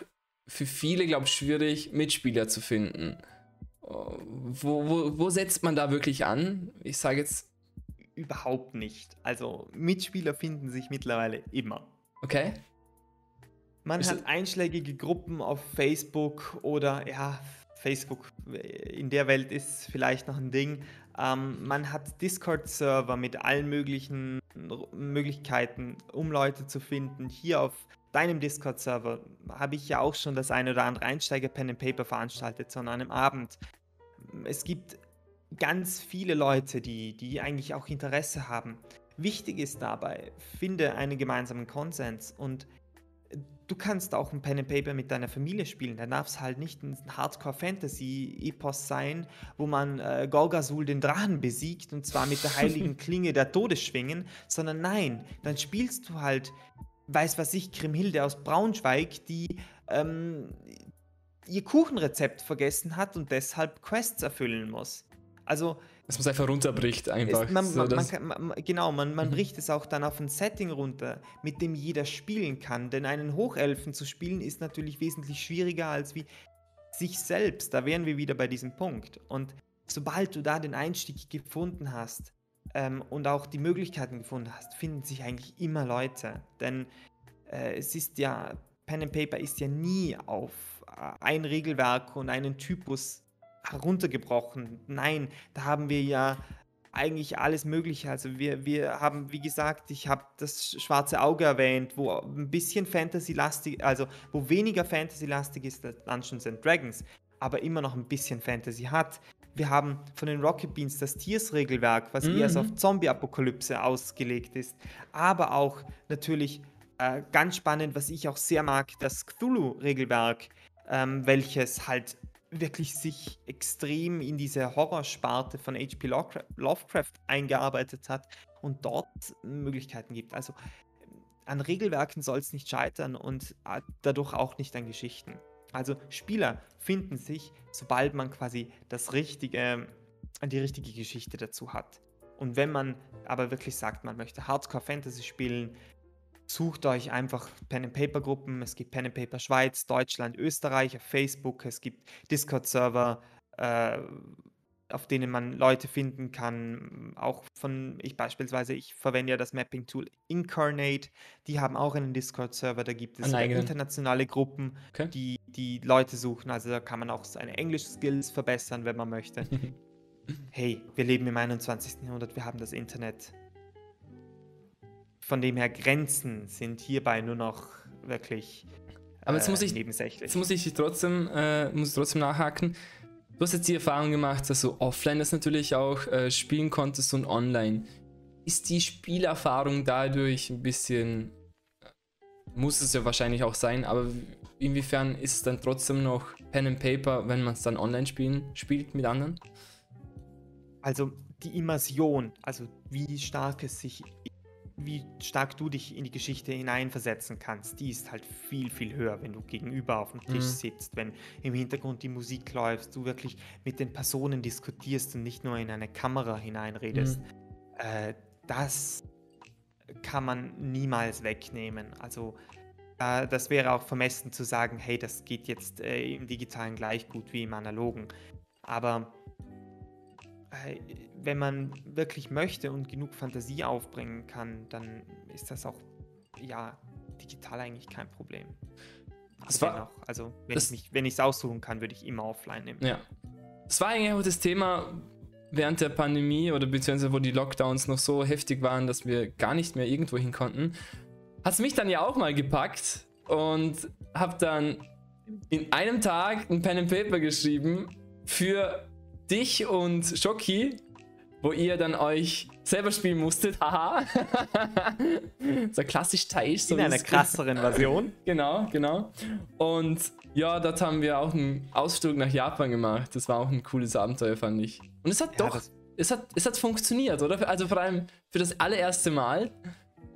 für viele, glaube ich, schwierig, Mitspieler zu finden. Wo, wo, wo setzt man da wirklich an? Ich sage jetzt überhaupt nicht. Also Mitspieler finden sich mittlerweile immer. Okay. Man Ist hat einschlägige Gruppen auf Facebook oder ja, Facebook in der Welt ist vielleicht noch ein Ding. Ähm, man hat Discord-Server mit allen möglichen Möglichkeiten, um Leute zu finden. Hier auf deinem Discord-Server habe ich ja auch schon das eine oder andere Einsteiger-Pen and Paper veranstaltet, so an einem Abend. Es gibt ganz viele Leute, die, die eigentlich auch Interesse haben. Wichtig ist dabei, finde einen gemeinsamen Konsens und du kannst auch ein Pen and Paper mit deiner Familie spielen. Da darf es halt nicht ein Hardcore-Fantasy-Epos sein, wo man äh, Gorgazul den Drachen besiegt und zwar mit der heiligen Klinge der Todesschwingen, sondern nein, dann spielst du halt, weiß was ich, Grimhilde aus Braunschweig, die ähm, ihr Kuchenrezept vergessen hat und deshalb Quests erfüllen muss. Also. Dass man es einfach runterbricht, einfach. Ist, man, so, man, man kann, genau, man, man mhm. bricht es auch dann auf ein Setting runter, mit dem jeder spielen kann. Denn einen Hochelfen zu spielen ist natürlich wesentlich schwieriger als wie sich selbst. Da wären wir wieder bei diesem Punkt. Und sobald du da den Einstieg gefunden hast ähm, und auch die Möglichkeiten gefunden hast, finden sich eigentlich immer Leute. Denn äh, es ist ja, Pen and Paper ist ja nie auf ein Regelwerk und einen Typus heruntergebrochen. Nein, da haben wir ja eigentlich alles Mögliche. Also wir, wir haben, wie gesagt, ich habe das schwarze Auge erwähnt, wo ein bisschen Fantasy-lastig, also wo weniger Fantasy-lastig ist als Dungeons and Dragons, aber immer noch ein bisschen Fantasy hat. Wir haben von den Rocket Beans das Tiers-Regelwerk, was mhm. eher so auf Zombie-Apokalypse ausgelegt ist. Aber auch natürlich äh, ganz spannend, was ich auch sehr mag, das Cthulhu-Regelwerk, ähm, welches halt wirklich sich extrem in diese Horrorsparte von H.P. Lovecraft eingearbeitet hat und dort Möglichkeiten gibt. Also an Regelwerken soll es nicht scheitern und äh, dadurch auch nicht an Geschichten. Also Spieler finden sich, sobald man quasi das richtige, die richtige Geschichte dazu hat. Und wenn man aber wirklich sagt, man möchte Hardcore Fantasy spielen, Sucht euch einfach Pen and Paper Gruppen. Es gibt Pen and Paper Schweiz, Deutschland, Österreich auf Facebook. Es gibt Discord-Server, äh, auf denen man Leute finden kann. Auch von ich beispielsweise, ich verwende ja das Mapping-Tool Incarnate. Die haben auch einen Discord-Server. Da gibt es internationale Gruppen, okay. die die Leute suchen. Also da kann man auch seine Englisch-Skills verbessern, wenn man möchte. hey, wir leben im 21. Jahrhundert, wir haben das Internet. Von dem her Grenzen sind hierbei nur noch wirklich aber jetzt muss ich, nebensächlich. Jetzt muss ich trotzdem, äh, muss trotzdem nachhaken. Du hast jetzt die Erfahrung gemacht, dass du offline das natürlich auch äh, spielen konntest und online. Ist die Spielerfahrung dadurch ein bisschen muss es ja wahrscheinlich auch sein, aber inwiefern ist es dann trotzdem noch Pen and Paper, wenn man es dann online spielen, spielt mit anderen? Also die Immersion, also wie stark es sich, wie stark du dich in die Geschichte hineinversetzen kannst, die ist halt viel, viel höher, wenn du gegenüber auf dem Tisch mhm. sitzt, wenn im Hintergrund die Musik läuft, du wirklich mit den Personen diskutierst und nicht nur in eine Kamera hineinredest. Mhm. Äh, das kann man niemals wegnehmen. Also äh, das wäre auch vermessen zu sagen, hey, das geht jetzt äh, im digitalen gleich gut wie im analogen. Aber wenn man wirklich möchte und genug Fantasie aufbringen kann, dann ist das auch ja digital eigentlich kein Problem. Das war, dennoch, also wenn ich es aussuchen kann, würde ich immer offline nehmen. Ja. Das war eigentlich auch das Thema, während der Pandemie oder beziehungsweise wo die Lockdowns noch so heftig waren, dass wir gar nicht mehr irgendwo hin konnten, hat es mich dann ja auch mal gepackt und habe dann in einem Tag ein Pen and Paper geschrieben für dich und Shoki, wo ihr dann euch selber spielen musstet. Haha. so klassisch Teich. So in einer krasseren Version. genau, genau. Und ja, dort haben wir auch einen Ausflug nach Japan gemacht. Das war auch ein cooles Abenteuer, fand ich. Und es hat ja, doch, es hat, es hat funktioniert, oder? Also vor allem für das allererste Mal.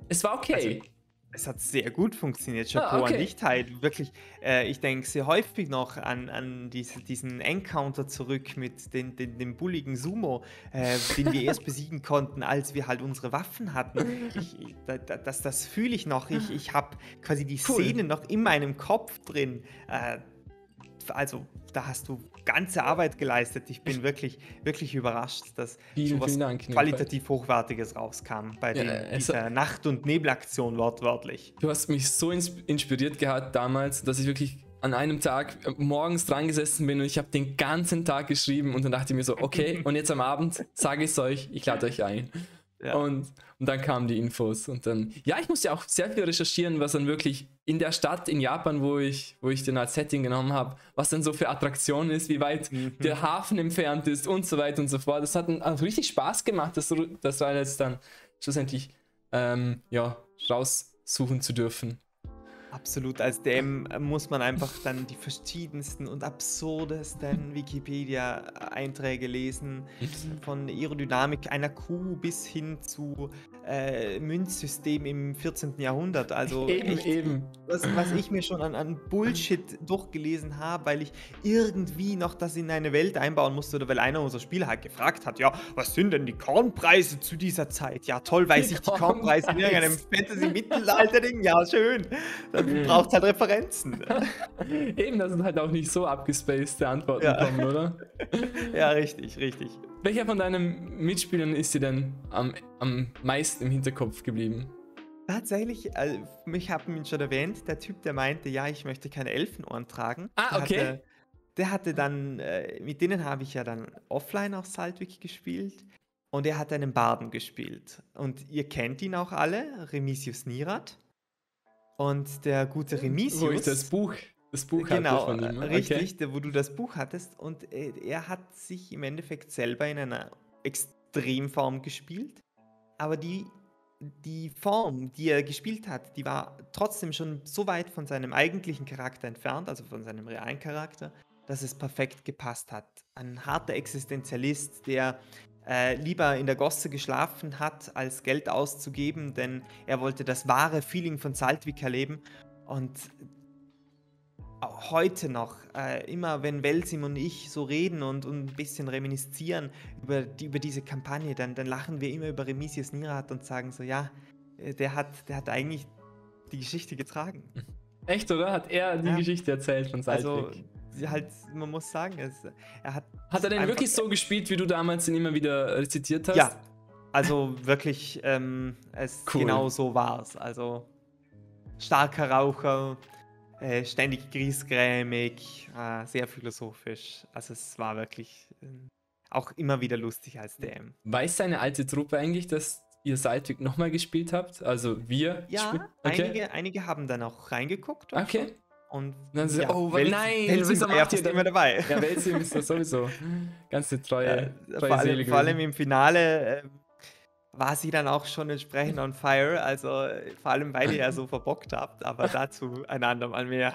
Es war okay. Also, es hat sehr gut funktioniert. Ah, Chapeau ah, okay. an dich, Teil. Wirklich, äh, ich denke sehr häufig noch an, an diese, diesen Encounter zurück mit den, den, dem bulligen Sumo, äh, den wir erst besiegen konnten, als wir halt unsere Waffen hatten. Ich, da, das das fühle ich noch. Ich, ich habe quasi die cool. Szene noch in meinem Kopf drin. Äh, also da hast du ganze Arbeit geleistet. Ich bin wirklich, wirklich überrascht, dass vielen, sowas Dank, qualitativ Hochwertiges rauskam bei ja, den, dieser Nacht- und Nebelaktion wortwörtlich. Du hast mich so inspiriert gehabt damals, dass ich wirklich an einem Tag äh, morgens dran gesessen bin und ich habe den ganzen Tag geschrieben und dann dachte ich mir so, okay, und jetzt am Abend sage ich es euch, ich lade euch ein. Ja. Und, und dann kamen die Infos. Und dann, ja, ich musste auch sehr viel recherchieren, was dann wirklich in der Stadt in Japan, wo ich, wo ich den als Setting genommen habe, was dann so für Attraktionen ist, wie weit mhm. der Hafen entfernt ist und so weiter und so fort. Das hat dann also richtig Spaß gemacht, das, das war jetzt dann schlussendlich ähm, ja, raussuchen zu dürfen. Absolut, als dem muss man einfach dann die verschiedensten und absurdesten Wikipedia-Einträge lesen. Von Aerodynamik einer Kuh bis hin zu äh, Münzsystem im 14. Jahrhundert. Also eben, echt, eben. Was, was, ich mir schon an, an Bullshit durchgelesen habe, weil ich irgendwie noch das in eine Welt einbauen musste oder weil einer unserer Spieler halt gefragt hat, ja, was sind denn die Kornpreise zu dieser Zeit? Ja, toll, weiß die ich die Kornpreise in irgendeinem Fantasy-Mittelalter-Ding. Ja, schön. Dann braucht es halt Referenzen. eben, das sind halt auch nicht so abgespacede Antworten ja. kommen, oder? ja, richtig, richtig. Welcher von deinen Mitspielern ist dir denn am, am meisten im Hinterkopf geblieben? Tatsächlich, äh, ich habe ihn schon erwähnt, der Typ, der meinte, ja, ich möchte keine Elfenohren tragen. Ah, okay. Der hatte, der hatte dann, äh, mit denen habe ich ja dann offline auf Saltwig gespielt und er hat einen Barden gespielt. Und ihr kennt ihn auch alle, Remisius Nirat. Und der gute Remisius. Wo ich das Buch das Buch genau, von ihm. Ne? Richtig, okay. wo du das Buch hattest. Und äh, er hat sich im Endeffekt selber in einer Extremform gespielt. Aber die, die Form, die er gespielt hat, die war trotzdem schon so weit von seinem eigentlichen Charakter entfernt, also von seinem realen Charakter, dass es perfekt gepasst hat. Ein harter Existenzialist, der äh, lieber in der Gosse geschlafen hat, als Geld auszugeben, denn er wollte das wahre Feeling von Saltwick erleben. Und heute noch, äh, immer wenn Welsim und ich so reden und, und ein bisschen reminiszieren über, die, über diese Kampagne, dann, dann lachen wir immer über Remisius Nirat und sagen so, ja, äh, der hat, der hat eigentlich die Geschichte getragen. Echt, oder? Hat er die ja. Geschichte erzählt von Saltwig? Also, halt, man muss sagen, es, er hat... Hat er denn wirklich so gespielt, wie du damals ihn immer wieder rezitiert hast? Ja, also wirklich, ähm, es cool. genau so war es. Also, starker Raucher, äh, ständig griesgrämig, äh, sehr philosophisch. Also es war wirklich äh, auch immer wieder lustig als DM. Weiß deine alte Truppe eigentlich, dass ihr Saltwig nochmal gespielt habt? Also wir? Ja, okay. einige, einige haben dann auch reingeguckt. Okay. So. Und dann ja, oh Wels, nein, Welsim ja fast immer dabei. Ja, Welsim ist da sowieso ganz eine treue, ja, treue vor, allem, vor allem im Finale äh, war sie dann auch schon entsprechend on fire. Also vor allem, weil ihr ja so verbockt habt, aber dazu ein andermal mehr.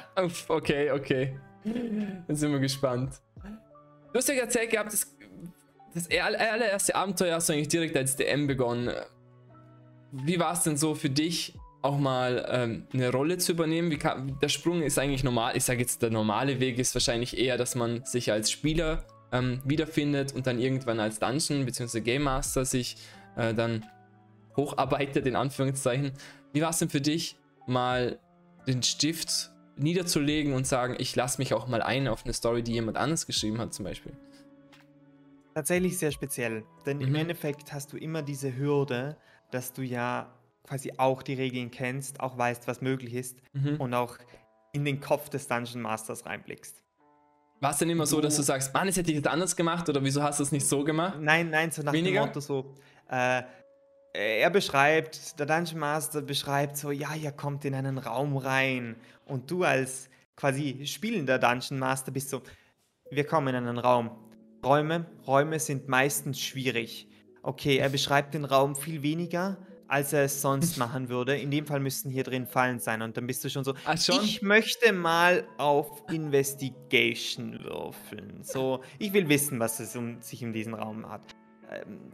Okay, okay. Dann sind wir gespannt. Du hast ja erzählt gehabt, das, das allererste Abenteuer hast du eigentlich direkt als DM begonnen. Wie war es denn so für dich, auch mal ähm, eine Rolle zu übernehmen? Wie kann, der Sprung ist eigentlich normal. Ich sage jetzt, der normale Weg ist wahrscheinlich eher, dass man sich als Spieler ähm, wiederfindet und dann irgendwann als Dungeon bzw. Game Master sich äh, dann hocharbeitet, in Anführungszeichen. Wie war es denn für dich, mal den Stift niederzulegen und sagen, ich lasse mich auch mal ein auf eine Story, die jemand anders geschrieben hat, zum Beispiel? Tatsächlich sehr speziell, denn mhm. im Endeffekt hast du immer diese Hürde, dass du ja quasi auch die Regeln kennst, auch weißt, was möglich ist mhm. und auch in den Kopf des Dungeon Masters reinblickst. War es denn immer so, dass du sagst, Mann, das hätte ich das anders gemacht oder wieso hast du es nicht so gemacht? Nein, nein, so nach Weniger? dem Motto so, äh, er beschreibt, der Dungeon Master beschreibt so, ja, ihr kommt in einen Raum rein und du als quasi spielender Dungeon Master bist so, wir kommen in einen Raum. Räume, Räume sind meistens schwierig. Okay, er beschreibt den Raum viel weniger, als er es sonst machen würde. In dem Fall müssten hier drin Fallen sein. Und dann bist du schon so, Ach, schon? ich möchte mal auf Investigation würfeln. So, ich will wissen, was es um, sich in diesem Raum hat. Ähm,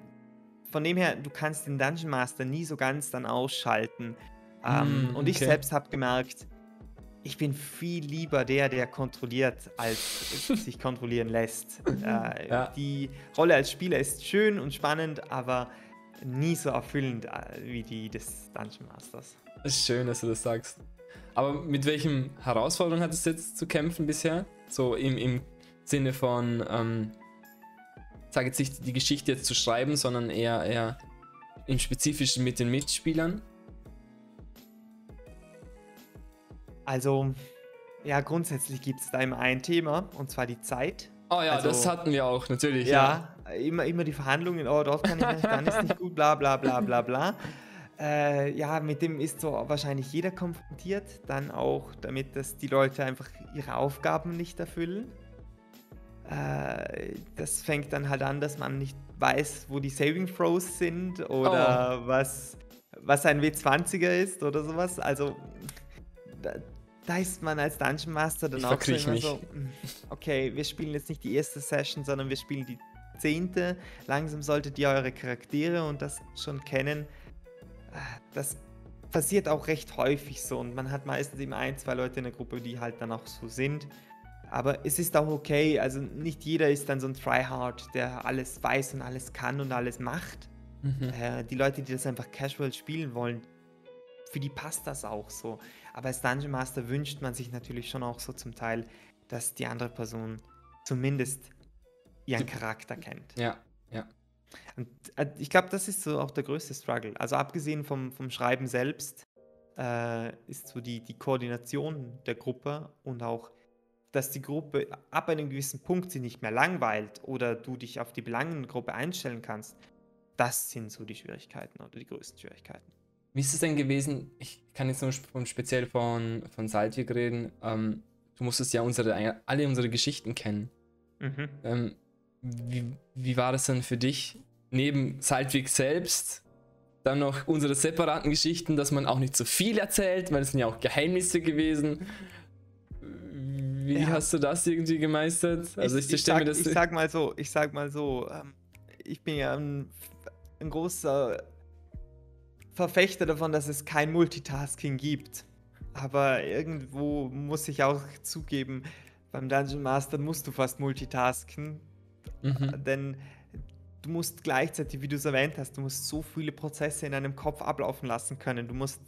von dem her, du kannst den Dungeon Master nie so ganz dann ausschalten. Ähm, mm, und ich selbst habe gemerkt, ich bin viel lieber der, der kontrolliert, als sich kontrollieren lässt. Äh, ja. Die Rolle als Spieler ist schön und spannend, aber nie so erfüllend äh, wie die des Dungeon Masters. Es ist schön, dass du das sagst. Aber mit welchen Herausforderungen hattest du jetzt zu kämpfen bisher? So im, im Sinne von, ähm, sage jetzt nicht die Geschichte jetzt zu schreiben, sondern eher, eher im Spezifischen mit den Mitspielern? Also, ja, grundsätzlich gibt es da immer ein Thema, und zwar die Zeit. Oh ja, also, das hatten wir auch, natürlich. Ja, ja, Immer, immer die Verhandlungen, oh, dort kann ich nicht, dann ist nicht gut, bla bla bla bla bla. Äh, ja, mit dem ist so wahrscheinlich jeder konfrontiert. Dann auch damit, dass die Leute einfach ihre Aufgaben nicht erfüllen. Äh, das fängt dann halt an, dass man nicht weiß, wo die Saving Throws sind oder oh. was, was ein W20er ist oder sowas. Also da, ist man als Dungeon Master dann ich auch so immer so, hm, okay, wir spielen jetzt nicht die erste Session, sondern wir spielen die zehnte. Langsam solltet ihr eure Charaktere und das schon kennen. Das passiert auch recht häufig so und man hat meistens immer ein, zwei Leute in der Gruppe, die halt dann auch so sind. Aber es ist auch okay, also nicht jeder ist dann so ein Tryhard, der alles weiß und alles kann und alles macht. Mhm. Äh, die Leute, die das einfach casual spielen wollen, für die passt das auch so. Aber als Dungeon Master wünscht man sich natürlich schon auch so zum Teil, dass die andere Person zumindest ihren Charakter kennt. Ja, ja. Und äh, ich glaube, das ist so auch der größte Struggle. Also abgesehen vom, vom Schreiben selbst äh, ist so die, die Koordination der Gruppe und auch, dass die Gruppe ab einem gewissen Punkt sie nicht mehr langweilt oder du dich auf die Belangengruppe einstellen kannst. Das sind so die Schwierigkeiten oder die größten Schwierigkeiten. Wie ist es denn gewesen? Ich kann jetzt nur speziell von, von Saltwig reden. Ähm, du musstest ja unsere, alle unsere Geschichten kennen. Mhm. Ähm, wie, wie war das denn für dich, neben Saltwig selbst, dann noch unsere separaten Geschichten, dass man auch nicht so viel erzählt, weil es sind ja auch Geheimnisse gewesen. Wie ja. hast du das irgendwie gemeistert? Also ich, ich, ich, sag, ich sag, mal so, ich sag mal so, ähm, ich bin ja ein, ein großer Verfechter davon, dass es kein Multitasking gibt. Aber irgendwo muss ich auch zugeben, beim Dungeon Master musst du fast multitasken. Mhm. Denn du musst gleichzeitig, wie du es erwähnt hast, du musst so viele Prozesse in einem Kopf ablaufen lassen können. Du musst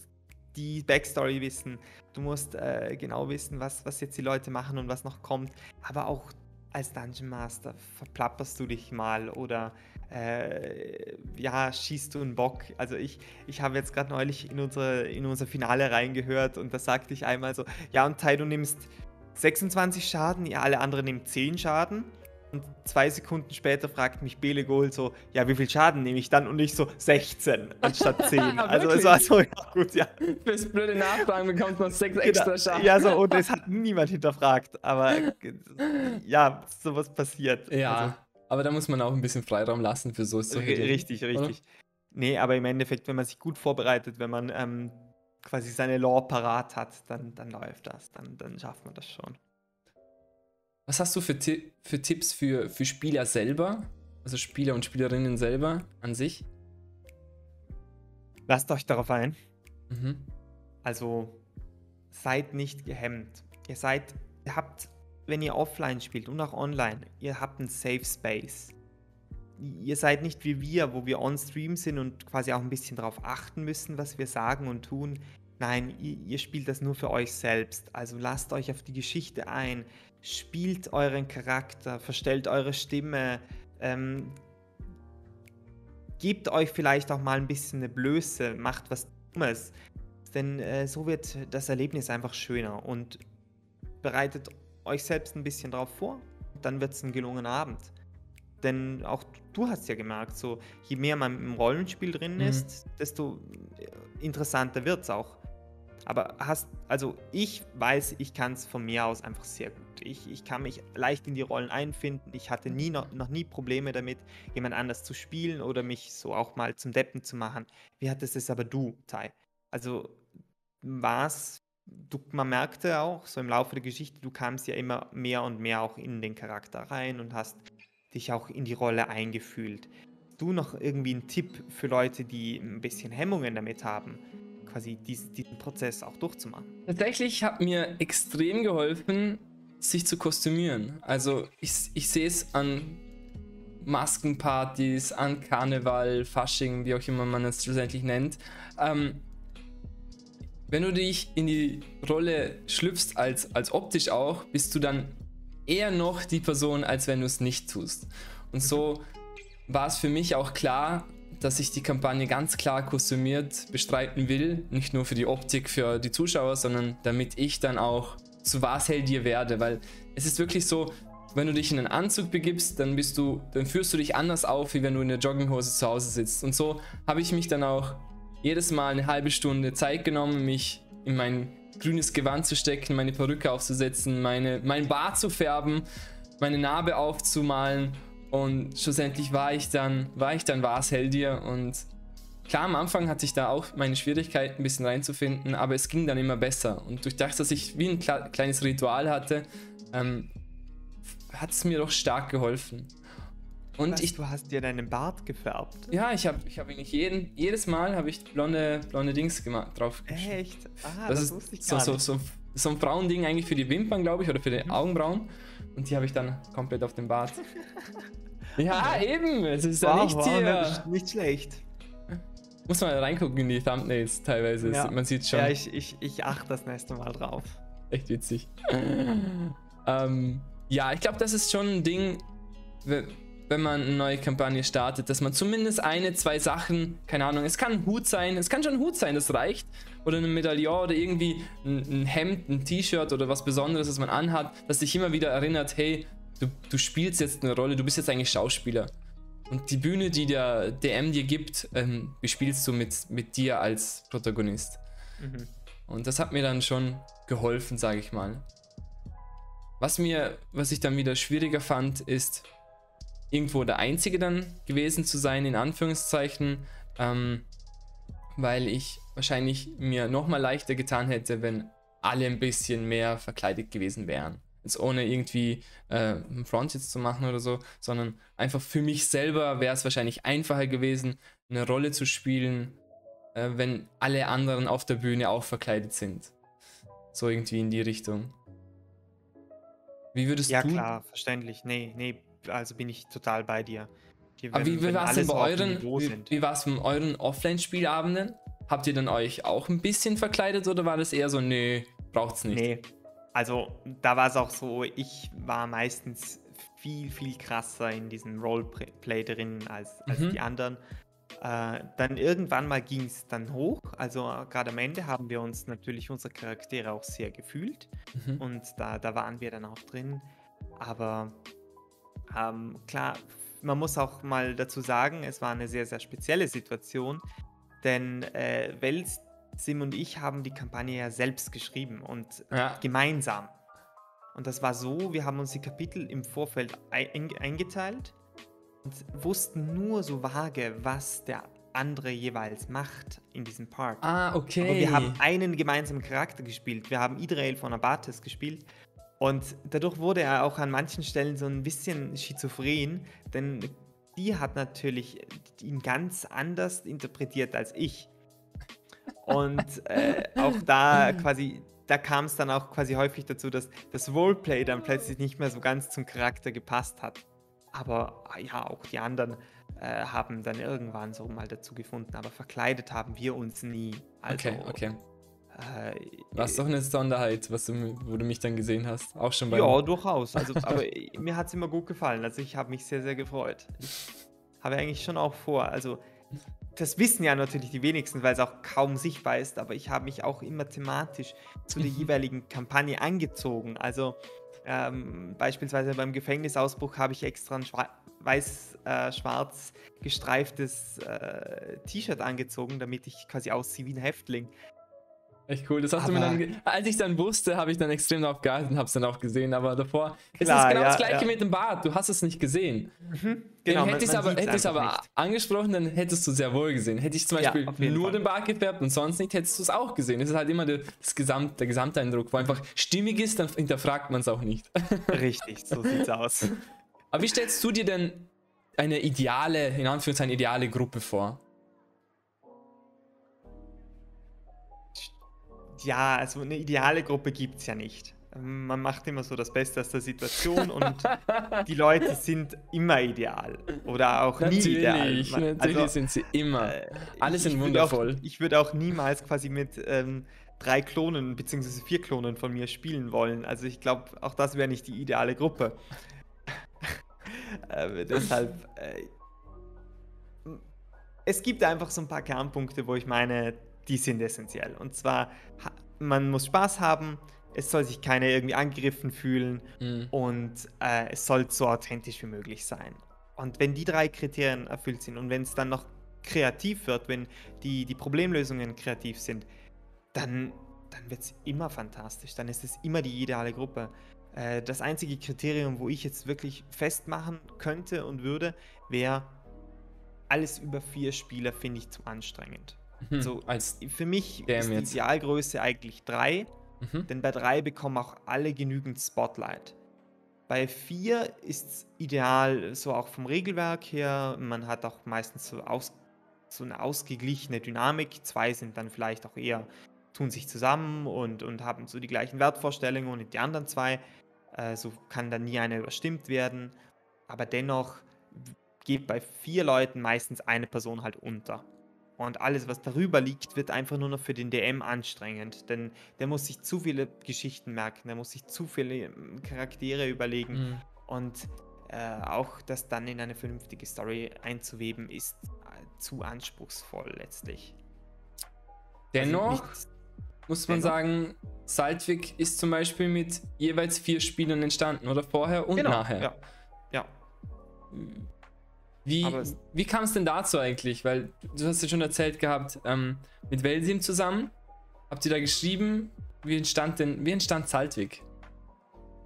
die Backstory wissen. Du musst äh, genau wissen, was, was jetzt die Leute machen und was noch kommt. Aber auch als Dungeon Master verplapperst du dich mal oder äh, ja, schießt du einen Bock. Also ich, ich habe jetzt gerade neulich in, unsere, in unser Finale reingehört und da sagte ich einmal so, ja und Tai, du nimmst 26 Schaden, ja, alle anderen nehmen 10 Schaden. Und zwei Sekunden später fragt mich Bele Gold so, ja, wie viel Schaden nehme ich dann? Und ich so, 16 anstatt 10. also es war so, ja gut, ja. Fürs blöde Nachfragen bekommt man 6 genau. extra Schaden. Ja, so, und es hat niemand hinterfragt. Aber ja, sowas passiert. Ja. Also, aber da muss man auch ein bisschen Freiraum lassen für so Richtig, richtig. Oder? Nee, aber im Endeffekt, wenn man sich gut vorbereitet, wenn man ähm, quasi seine Lore parat hat, dann, dann läuft das, dann, dann schafft man das schon. Was hast du für, für Tipps für, für Spieler selber? Also Spieler und Spielerinnen selber an sich? Lasst euch darauf ein. Mhm. Also seid nicht gehemmt. Ihr seid, ihr habt, wenn ihr offline spielt und auch online, ihr habt einen Safe Space ihr seid nicht wie wir, wo wir on-stream sind und quasi auch ein bisschen darauf achten müssen, was wir sagen und tun. Nein, ihr, ihr, spielt das nur für euch selbst. Also lasst euch auf die Geschichte ein, spielt euren Charakter, verstellt eure Stimme, ähm, gebt euch vielleicht auch mal ein bisschen eine Blöße, macht was Dummes. Denn äh, so wird das Erlebnis einfach schöner und bereitet euch selbst ein bisschen darauf vor. Dann wird es ein gelungener Abend. Denn auch du hast ja gemerkt, so je mehr man im Rollenspiel drin mhm. ist, desto äh, interessanter wird es auch. Aber hast, also ich weiß, ich kann es von mir aus einfach sehr gut. Ich, ich kann mich leicht in die Rollen einfinden. Ich hatte nie noch, noch nie Probleme damit, jemand anders zu spielen oder mich so auch mal zum Deppen zu machen. Wie hattest es aber du, Tai? Also was, du, man merkte auch so im Laufe der Geschichte, du kamst ja immer mehr und mehr auch in den Charakter rein und hast dich auch in die Rolle eingefühlt. Du noch irgendwie einen Tipp für Leute, die ein bisschen Hemmungen damit haben, quasi diesen, diesen Prozess auch durchzumachen? Tatsächlich hat mir extrem geholfen, sich zu kostümieren. Also ich, ich sehe es an Maskenpartys, an Karneval, Fasching, wie auch immer man es schlussendlich nennt. Ähm, wenn du dich in die Rolle schlüpfst, als, als optisch auch, bist du dann eher noch die Person, als wenn du es nicht tust. Und so war es für mich auch klar, dass ich die Kampagne ganz klar kostümiert bestreiten will. Nicht nur für die Optik, für die Zuschauer, sondern damit ich dann auch zu was hell dir werde. Weil es ist wirklich so, wenn du dich in einen Anzug begibst, dann bist du, dann führst du dich anders auf, wie wenn du in der Jogginghose zu Hause sitzt. Und so habe ich mich dann auch jedes Mal eine halbe Stunde Zeit genommen, mich in mein grünes Gewand zu stecken, meine Perücke aufzusetzen, meine, mein Bart zu färben, meine Narbe aufzumalen. Und schlussendlich war ich dann, war ich dann Vars Heldir und klar, am Anfang hatte ich da auch meine Schwierigkeiten ein bisschen reinzufinden, aber es ging dann immer besser. Und durch das, dass ich wie ein kleines Ritual hatte, ähm, hat es mir doch stark geholfen. Und Was, ich, du hast dir deinen Bart gefärbt. Ja, ich habe ich hab eigentlich jeden, jedes Mal habe ich blonde, blonde Dings gemacht, drauf. Echt? Ah, das, das wusste ich gar so, nicht. So, so, so ein Frauending eigentlich für die Wimpern, glaube ich, oder für die mhm. Augenbrauen. Und die habe ich dann komplett auf den Bart. ja, eben. Es ist wow, ja nicht wow, hier. Nicht schlecht. Muss man reingucken in die Thumbnails teilweise. Ja. Man sieht schon. Ja, ich, ich, ich achte das nächste Mal drauf. Echt witzig. ähm, ja, ich glaube, das ist schon ein Ding wenn man eine neue Kampagne startet, dass man zumindest eine, zwei Sachen, keine Ahnung, es kann ein Hut sein, es kann schon ein Hut sein, das reicht, oder eine Medaillon oder irgendwie ein, ein Hemd, ein T-Shirt oder was Besonderes, was man anhat, das dich immer wieder erinnert, hey, du, du spielst jetzt eine Rolle, du bist jetzt eigentlich Schauspieler. Und die Bühne, die der DM dir gibt, ähm, bespielst du mit, mit dir als Protagonist. Mhm. Und das hat mir dann schon geholfen, sage ich mal. Was mir, was ich dann wieder schwieriger fand, ist, irgendwo der Einzige dann gewesen zu sein, in Anführungszeichen, ähm, weil ich wahrscheinlich mir nochmal leichter getan hätte, wenn alle ein bisschen mehr verkleidet gewesen wären. Jetzt ohne irgendwie äh, einen Front jetzt zu machen oder so, sondern einfach für mich selber wäre es wahrscheinlich einfacher gewesen, eine Rolle zu spielen, äh, wenn alle anderen auf der Bühne auch verkleidet sind. So irgendwie in die Richtung. Wie würdest ja, du? Ja, klar, verständlich. Nee, nee, also bin ich total bei dir. Wenn, Aber wie, wie war es denn bei euren, wie, wie war's bei euren Offline-Spielabenden? Habt ihr dann euch auch ein bisschen verkleidet oder war das eher so, nee, braucht's nicht? Nee, also da war es auch so, ich war meistens viel, viel krasser in diesem Roleplay drin als, als mhm. die anderen. Äh, dann irgendwann mal ging es dann hoch. Also gerade am Ende haben wir uns natürlich unsere Charaktere auch sehr gefühlt. Mhm. Und da, da waren wir dann auch drin. Aber ähm, klar, man muss auch mal dazu sagen, es war eine sehr, sehr spezielle Situation, denn äh, Wels, Sim und ich haben die Kampagne ja selbst geschrieben und ja. gemeinsam. Und das war so, wir haben uns die Kapitel im Vorfeld eingeteilt und wussten nur so vage, was der andere jeweils macht in diesem Part. Ah, okay. Aber wir haben einen gemeinsamen Charakter gespielt. Wir haben Idrael von Abates gespielt. Und dadurch wurde er auch an manchen Stellen so ein bisschen schizophren, denn die hat natürlich ihn ganz anders interpretiert als ich. Und äh, auch da quasi, da kam es dann auch quasi häufig dazu, dass das Roleplay dann plötzlich nicht mehr so ganz zum Charakter gepasst hat. Aber ah ja, auch die anderen äh, haben dann irgendwann so mal dazu gefunden, aber verkleidet haben wir uns nie. Also, okay, okay. Äh, Was doch eine Sonderheit, was du, wo du mich dann gesehen hast. Auch schon bei. Ja, durchaus. Also, aber mir hat es immer gut gefallen. Also ich habe mich sehr, sehr gefreut. Ich habe eigentlich schon auch vor. Also das wissen ja natürlich die wenigsten, weil es auch kaum sichtbar ist, aber ich habe mich auch immer thematisch zu der jeweiligen Kampagne angezogen. Also ähm, beispielsweise beim Gefängnisausbruch habe ich extra ein weiß-schwarz äh, gestreiftes äh, T-Shirt angezogen, damit ich quasi aussehe wie ein Häftling. Echt cool. Das hast aber du mir dann. Als ich dann wusste, habe ich dann extrem darauf gehalten und habe es dann auch gesehen. Aber davor klar, ist es genau ja, das gleiche ja. mit dem Bart. Du hast es nicht gesehen. Mhm, genau. Hätte ich es aber, hätte aber angesprochen, dann hättest du es sehr wohl gesehen. Hätte ich zum Beispiel ja, nur Fall. den Bart gefärbt und sonst nicht, hättest du es auch gesehen. Es ist halt immer das Gesamt, der Gesamteindruck, wo einfach stimmig ist, dann hinterfragt man es auch nicht. Richtig, so sieht's aus. Aber wie stellst du dir denn eine ideale, in Anführungszeichen ideale Gruppe vor? Ja, also eine ideale Gruppe gibt es ja nicht. Man macht immer so das Beste aus der Situation und die Leute sind immer ideal oder auch natürlich, nie ideal. Man, natürlich also, sind sie immer. Äh, Alle sind wundervoll. Auch, ich würde auch niemals quasi mit ähm, drei Klonen bzw. vier Klonen von mir spielen wollen. Also ich glaube, auch das wäre nicht die ideale Gruppe. äh, deshalb, äh, es gibt einfach so ein paar Kernpunkte, wo ich meine, die sind essentiell. Und zwar, man muss Spaß haben, es soll sich keiner irgendwie angegriffen fühlen mhm. und äh, es soll so authentisch wie möglich sein. Und wenn die drei Kriterien erfüllt sind und wenn es dann noch kreativ wird, wenn die, die Problemlösungen kreativ sind, dann, dann wird es immer fantastisch. Dann ist es immer die ideale Gruppe. Äh, das einzige Kriterium, wo ich jetzt wirklich festmachen könnte und würde, wäre, alles über vier Spieler finde ich zu anstrengend. Mhm. So, als für mich ist die Idealgröße eigentlich drei, mhm. denn bei drei bekommen auch alle genügend Spotlight. Bei vier ist es ideal, so auch vom Regelwerk her. Man hat auch meistens so, aus, so eine ausgeglichene Dynamik. Zwei sind dann vielleicht auch eher, tun sich zusammen und, und haben so die gleichen Wertvorstellungen und die anderen zwei. Äh, so kann dann nie einer überstimmt werden. Aber dennoch geht bei vier Leuten meistens eine Person halt unter. Und alles, was darüber liegt, wird einfach nur noch für den DM anstrengend. Denn der muss sich zu viele Geschichten merken, der muss sich zu viele ähm, Charaktere überlegen. Mhm. Und äh, auch das dann in eine vernünftige Story einzuweben, ist äh, zu anspruchsvoll letztlich. Dennoch also muss man dennoch, sagen, Saltwick ist zum Beispiel mit jeweils vier Spielern entstanden, oder vorher und genau, nachher. Ja. ja. Wie, wie kam es denn dazu eigentlich? Weil du hast ja schon erzählt gehabt, ähm, mit Welsim zusammen. Habt ihr da geschrieben? Wie entstand denn, wie entstand Saltwig?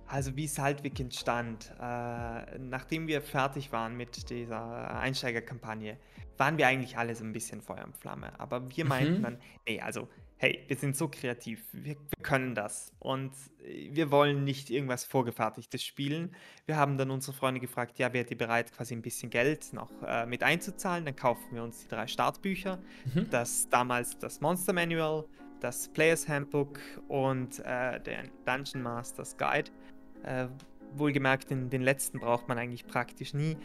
Also wie Saltwig entstand, äh, nachdem wir fertig waren mit dieser Einsteigerkampagne, waren wir eigentlich alle so ein bisschen Feuer und Flamme. Aber wir meinten mhm. dann, nee, also hey, wir sind so kreativ, wir, wir, können das und äh, wir wollen nicht irgendwas Vorgefertigtes spielen. Wir haben dann unsere Freunde gefragt, ja, wärt ihr bereit, quasi ein bisschen Geld noch äh, mit einzuzahlen? Dann kaufen wir uns die drei Startbücher, mhm. das damals das Monster Manual, das Players Handbook und äh, der Dungeon Masters Guide. Äh, wohlgemerkt, den, den letzten braucht man eigentlich praktisch nie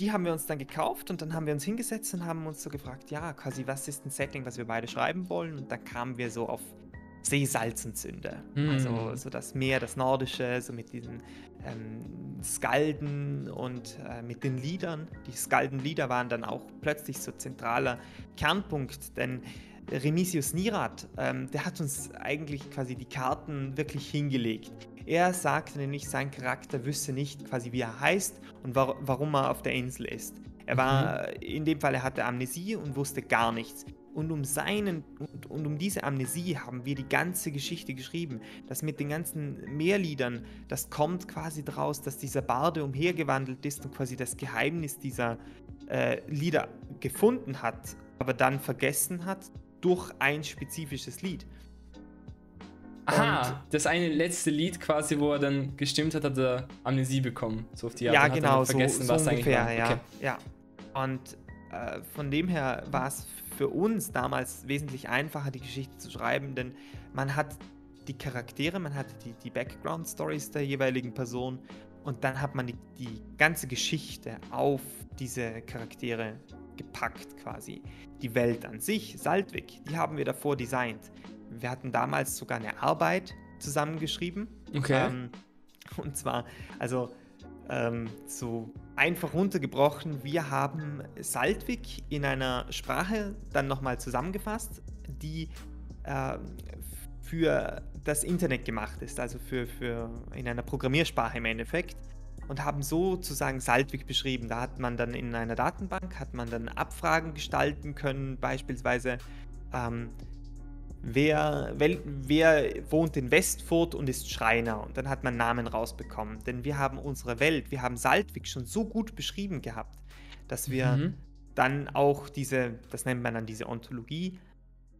die haben wir uns dann gekauft und dann haben wir uns hingesetzt und haben uns so gefragt, ja, quasi, was ist ein Setting, was wir beide schreiben wollen? Und dann kamen wir so auf Seesalzenzünde. Mm. Also so das Meer, das Nordische, so mit diesen ähm, Skalden und äh, mit den Liedern. Die Skaldenlieder waren dann auch plötzlich so zentraler Kernpunkt, denn Remisius Nirat, ähm, der hat uns eigentlich quasi die Karten wirklich hingelegt. Er sagte nämlich, sein Charakter wüsste nicht quasi, wie er heißt und war, warum er auf der Insel ist. Er war, mhm. in dem Fall, er hatte Amnesie und wusste gar nichts. und um seinen und, und, um diese Amnesie haben wir die ganze Geschichte geschrieben. Das mit den ganzen Mehrliedern, das kommt quasi daraus, dass dieser Barde umhergewandelt ist und quasi das Geheimnis dieser äh, Lieder gefunden hat, aber dann vergessen hat durch ein spezifisches Lied. Aha, das eine letzte Lied quasi, wo er dann gestimmt hat, hat er Amnesie bekommen. So auf die Art. Ja, genau, vergessen, so, so was ungefähr, eigentlich war. Ja, okay. ja. Und äh, von dem her war es für uns damals wesentlich einfacher, die Geschichte zu schreiben, denn man hat die Charaktere, man hat die, die Background-Stories der jeweiligen Person und dann hat man die, die ganze Geschichte auf diese Charaktere gepackt quasi. Die Welt an sich, Saltwig, die haben wir davor designt. Wir hatten damals sogar eine Arbeit zusammengeschrieben. Okay. Ähm, und zwar, also ähm, so einfach runtergebrochen, wir haben Saltwig in einer Sprache dann nochmal zusammengefasst, die äh, für das Internet gemacht ist, also für, für in einer Programmiersprache im Endeffekt und haben sozusagen Saltwig beschrieben. Da hat man dann in einer Datenbank, hat man dann Abfragen gestalten können, beispielsweise ähm, wer, wel, wer wohnt in Westfurt und ist Schreiner. Und dann hat man Namen rausbekommen. Denn wir haben unsere Welt, wir haben Saltwig schon so gut beschrieben gehabt, dass wir mhm. dann auch diese, das nennt man dann diese Ontologie,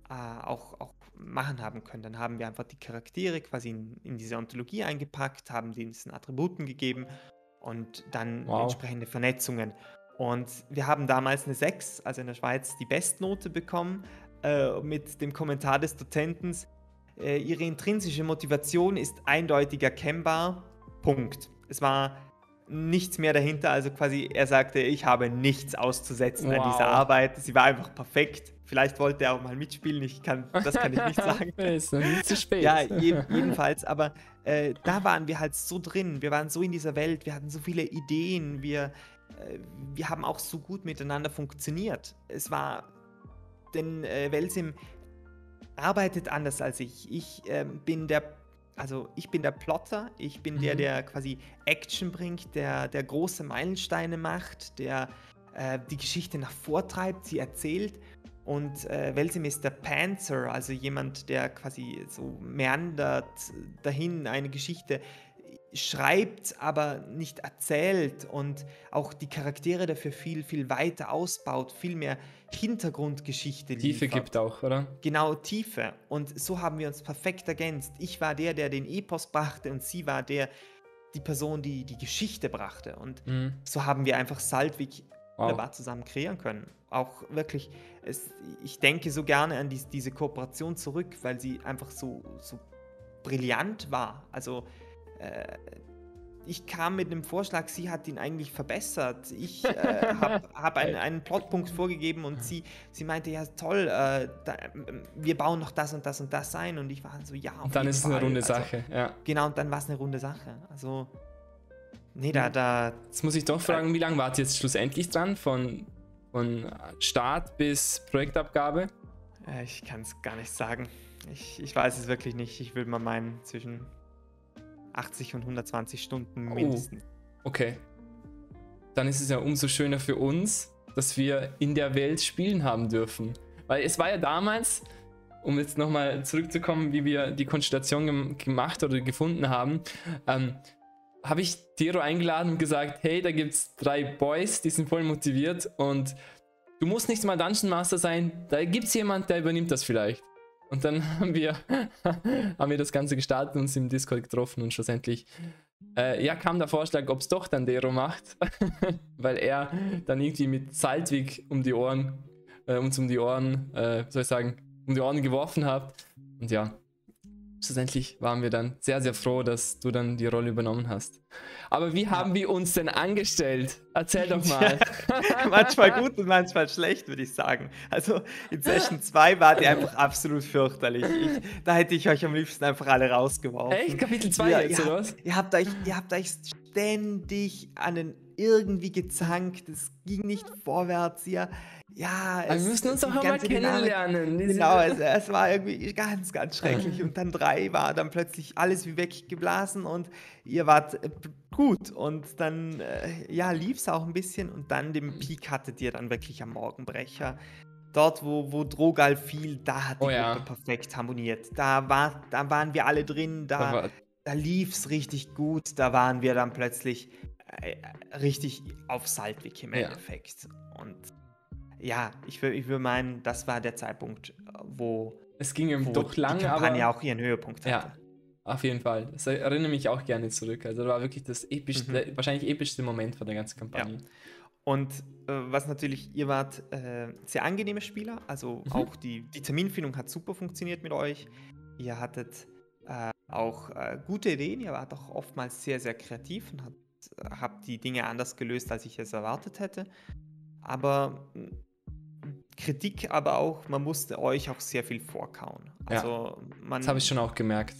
äh, auch, auch machen haben können. Dann haben wir einfach die Charaktere quasi in, in diese Ontologie eingepackt, haben diesen Attributen gegeben und dann wow. entsprechende Vernetzungen. Und wir haben damals eine 6, also in der Schweiz, die Bestnote bekommen äh, mit dem Kommentar des Dozenten, äh, ihre intrinsische Motivation ist eindeutig erkennbar. Punkt. Es war nichts mehr dahinter, also quasi er sagte, ich habe nichts auszusetzen wow. an dieser Arbeit. Sie war einfach perfekt. Vielleicht wollte er auch mal mitspielen, ich kann, das kann ich nicht sagen. ist nicht zu spät. Ja, je, jedenfalls, aber äh, da waren wir halt so drin, wir waren so in dieser Welt, wir hatten so viele Ideen, wir, äh, wir haben auch so gut miteinander funktioniert. Es war denn äh, Welsim arbeitet anders als ich. Ich äh, bin der, also ich bin der Plotter, ich bin mhm. der, der quasi Action bringt, der, der große Meilensteine macht, der äh, die Geschichte nach vortreibt, sie erzählt. Und äh, Welsim ist der Panzer, also jemand, der quasi so meandert dahin eine Geschichte schreibt, aber nicht erzählt und auch die Charaktere dafür viel, viel weiter ausbaut, viel mehr Hintergrundgeschichte liefert. Tiefe gibt auch, oder? Genau, Tiefe. Und so haben wir uns perfekt ergänzt. Ich war der, der den Epos brachte und sie war der, die Person, die die Geschichte brachte. Und mhm. so haben wir einfach Saltwig wow. wunderbar zusammen kreieren können. Auch wirklich, es, ich denke so gerne an die, diese Kooperation zurück, weil sie einfach so, so brillant war. Also äh, ich kam mit einem Vorschlag, sie hat ihn eigentlich verbessert. Ich äh, habe hab einen, einen, Plotpunkt vorgegeben und sie, sie meinte, ja toll, äh, da, wir bauen noch das und das und das ein. Und ich war so, ja. Und dann ist es eine runde also, Sache, ja. Genau, und dann war es eine runde Sache. Also, nee, da, da. Jetzt muss ich doch fragen, wie lange wart ihr jetzt schlussendlich dran? Von, von Start bis Projektabgabe? Äh, ich kann es gar nicht sagen. Ich, ich weiß es wirklich nicht. Ich würde mal meinen, zwischen 80 und 120 Stunden mindestens. Oh, okay. Dann ist es ja umso schöner für uns, dass wir in der Welt spielen haben dürfen. Weil es war ja damals, um jetzt nochmal zurückzukommen, wie wir die Konstellation gem gemacht oder gefunden haben, ähm, habe ich Tero eingeladen und gesagt, hey, da gibt es drei Boys, die sind voll motiviert und du musst nicht mal Dungeon Master sein, da gibt es jemand, der übernimmt das vielleicht. Und dann haben wir, haben wir das Ganze gestartet und uns im Discord getroffen und schlussendlich äh, ja, kam der Vorschlag, ob es doch dann Dero macht, weil er dann irgendwie mit Saltwig um die Ohren, äh, uns um die Ohren, äh, soll ich sagen, um die Ohren geworfen hat. Und ja, schlussendlich waren wir dann sehr, sehr froh, dass du dann die Rolle übernommen hast. Aber wie haben wir uns denn angestellt? Erzähl doch mal. manchmal gut und manchmal schlecht, würde ich sagen. Also in Session 2 war die einfach absolut fürchterlich. Ich, da hätte ich euch am liebsten einfach alle rausgeworfen. Echt? Kapitel 2 ja, jetzt, oder was? Ihr habt, euch, ihr habt euch ständig an den irgendwie gezankt. Es ging nicht vorwärts. Ihr, ja, es, wir müssen uns auch mal kennenlernen. Genau, es, es, war irgendwie ganz, ganz schrecklich. Und dann drei war dann plötzlich alles wie weggeblasen und ihr wart äh, gut. Und dann, äh, ja, lief es auch ein bisschen. Und dann den Peak hattet ihr dann wirklich am Morgenbrecher. dort, wo, wo Drogal fiel, da hat die Oh ja. Gruppe perfekt harmoniert. Da, war, da waren wir alle drin, da, Aber da lief es richtig gut. Da waren wir dann plötzlich äh, richtig auf Saltwig im Ja. Endeffekt. Und ja, ich würde ich meinen, das war der Zeitpunkt, äh, wo, es ging ihm doch die lang, Kampagne aber auch ihren Höhepunkt hatte. Ja. auf jeden Fall. Das erinnere mich auch gerne zurück. Also das war wirklich das epischste, Mhm. wahrscheinlich epischste Moment von der ganzen Kampagne. Und äh, was natürlich, ihr wart äh, sehr angenehme Spieler, also Mhm. auch die, die Terminfindung hat super funktioniert mit euch. Ihr hattet äh, auch äh, gute Ideen, ihr wart auch oftmals sehr, sehr kreativ und habt, habt die Dinge anders gelöst, als ich es erwartet hätte. Aber Kritik aber auch, man musste euch auch sehr viel vorkauen. Ja. Also man, Das habe ich schon auch gemerkt.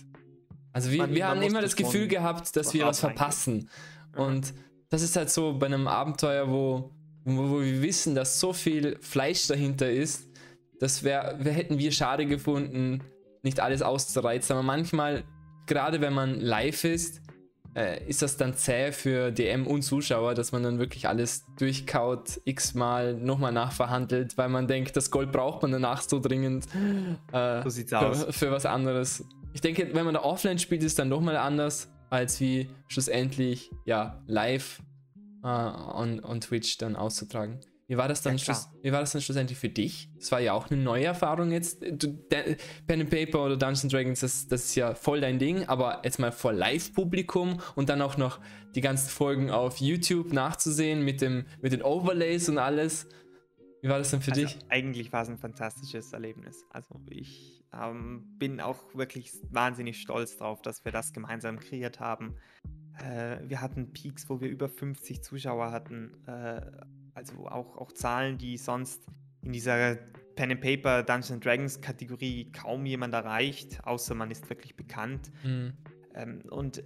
Also wir, Man- wir man haben immer das Gefühl gehabt, dass wir was verpassen. Ja. Und das ist halt so bei einem Abenteuer, wo, wo, wo wir wissen, dass so viel Fleisch dahinter ist, das wär, wär, hätten wir schade gefunden, nicht alles auszureizen. Aber manchmal, gerade wenn man live ist, äh, ist das dann zäh für DM und Zuschauer, dass man dann wirklich alles durchkaut, x-mal nochmal nachverhandelt, weil man denkt, das Gold braucht man danach so dringend. Äh, So sieht's für, aus. für was anderes. Ich denke, wenn man da offline spielt, ist es dann nochmal anders, als wie schlussendlich ja live äh, on, on Twitch dann auszutragen. Wie war das dann Ja, wie war das dann schlussendlich für dich? Das war ja auch eine neue Erfahrung jetzt. Du, Pen and Paper oder Dungeons Dragons, das, das ist ja voll dein Ding, aber jetzt mal vor Live-Publikum und dann auch noch die ganzen Folgen auf YouTube nachzusehen mit, dem, mit den Overlays und alles. Wie war das denn für also dich? Eigentlich war es ein fantastisches Erlebnis. Also ich ähm, bin auch wirklich wahnsinnig stolz drauf, dass wir das gemeinsam kreiert haben. Äh, wir hatten Peaks, wo wir über 50 Zuschauer hatten. Äh, also auch, auch Zahlen, die sonst in dieser Pen and Paper Dungeons Dragons Kategorie kaum jemand erreicht, außer man ist wirklich bekannt. Hm. Ähm, und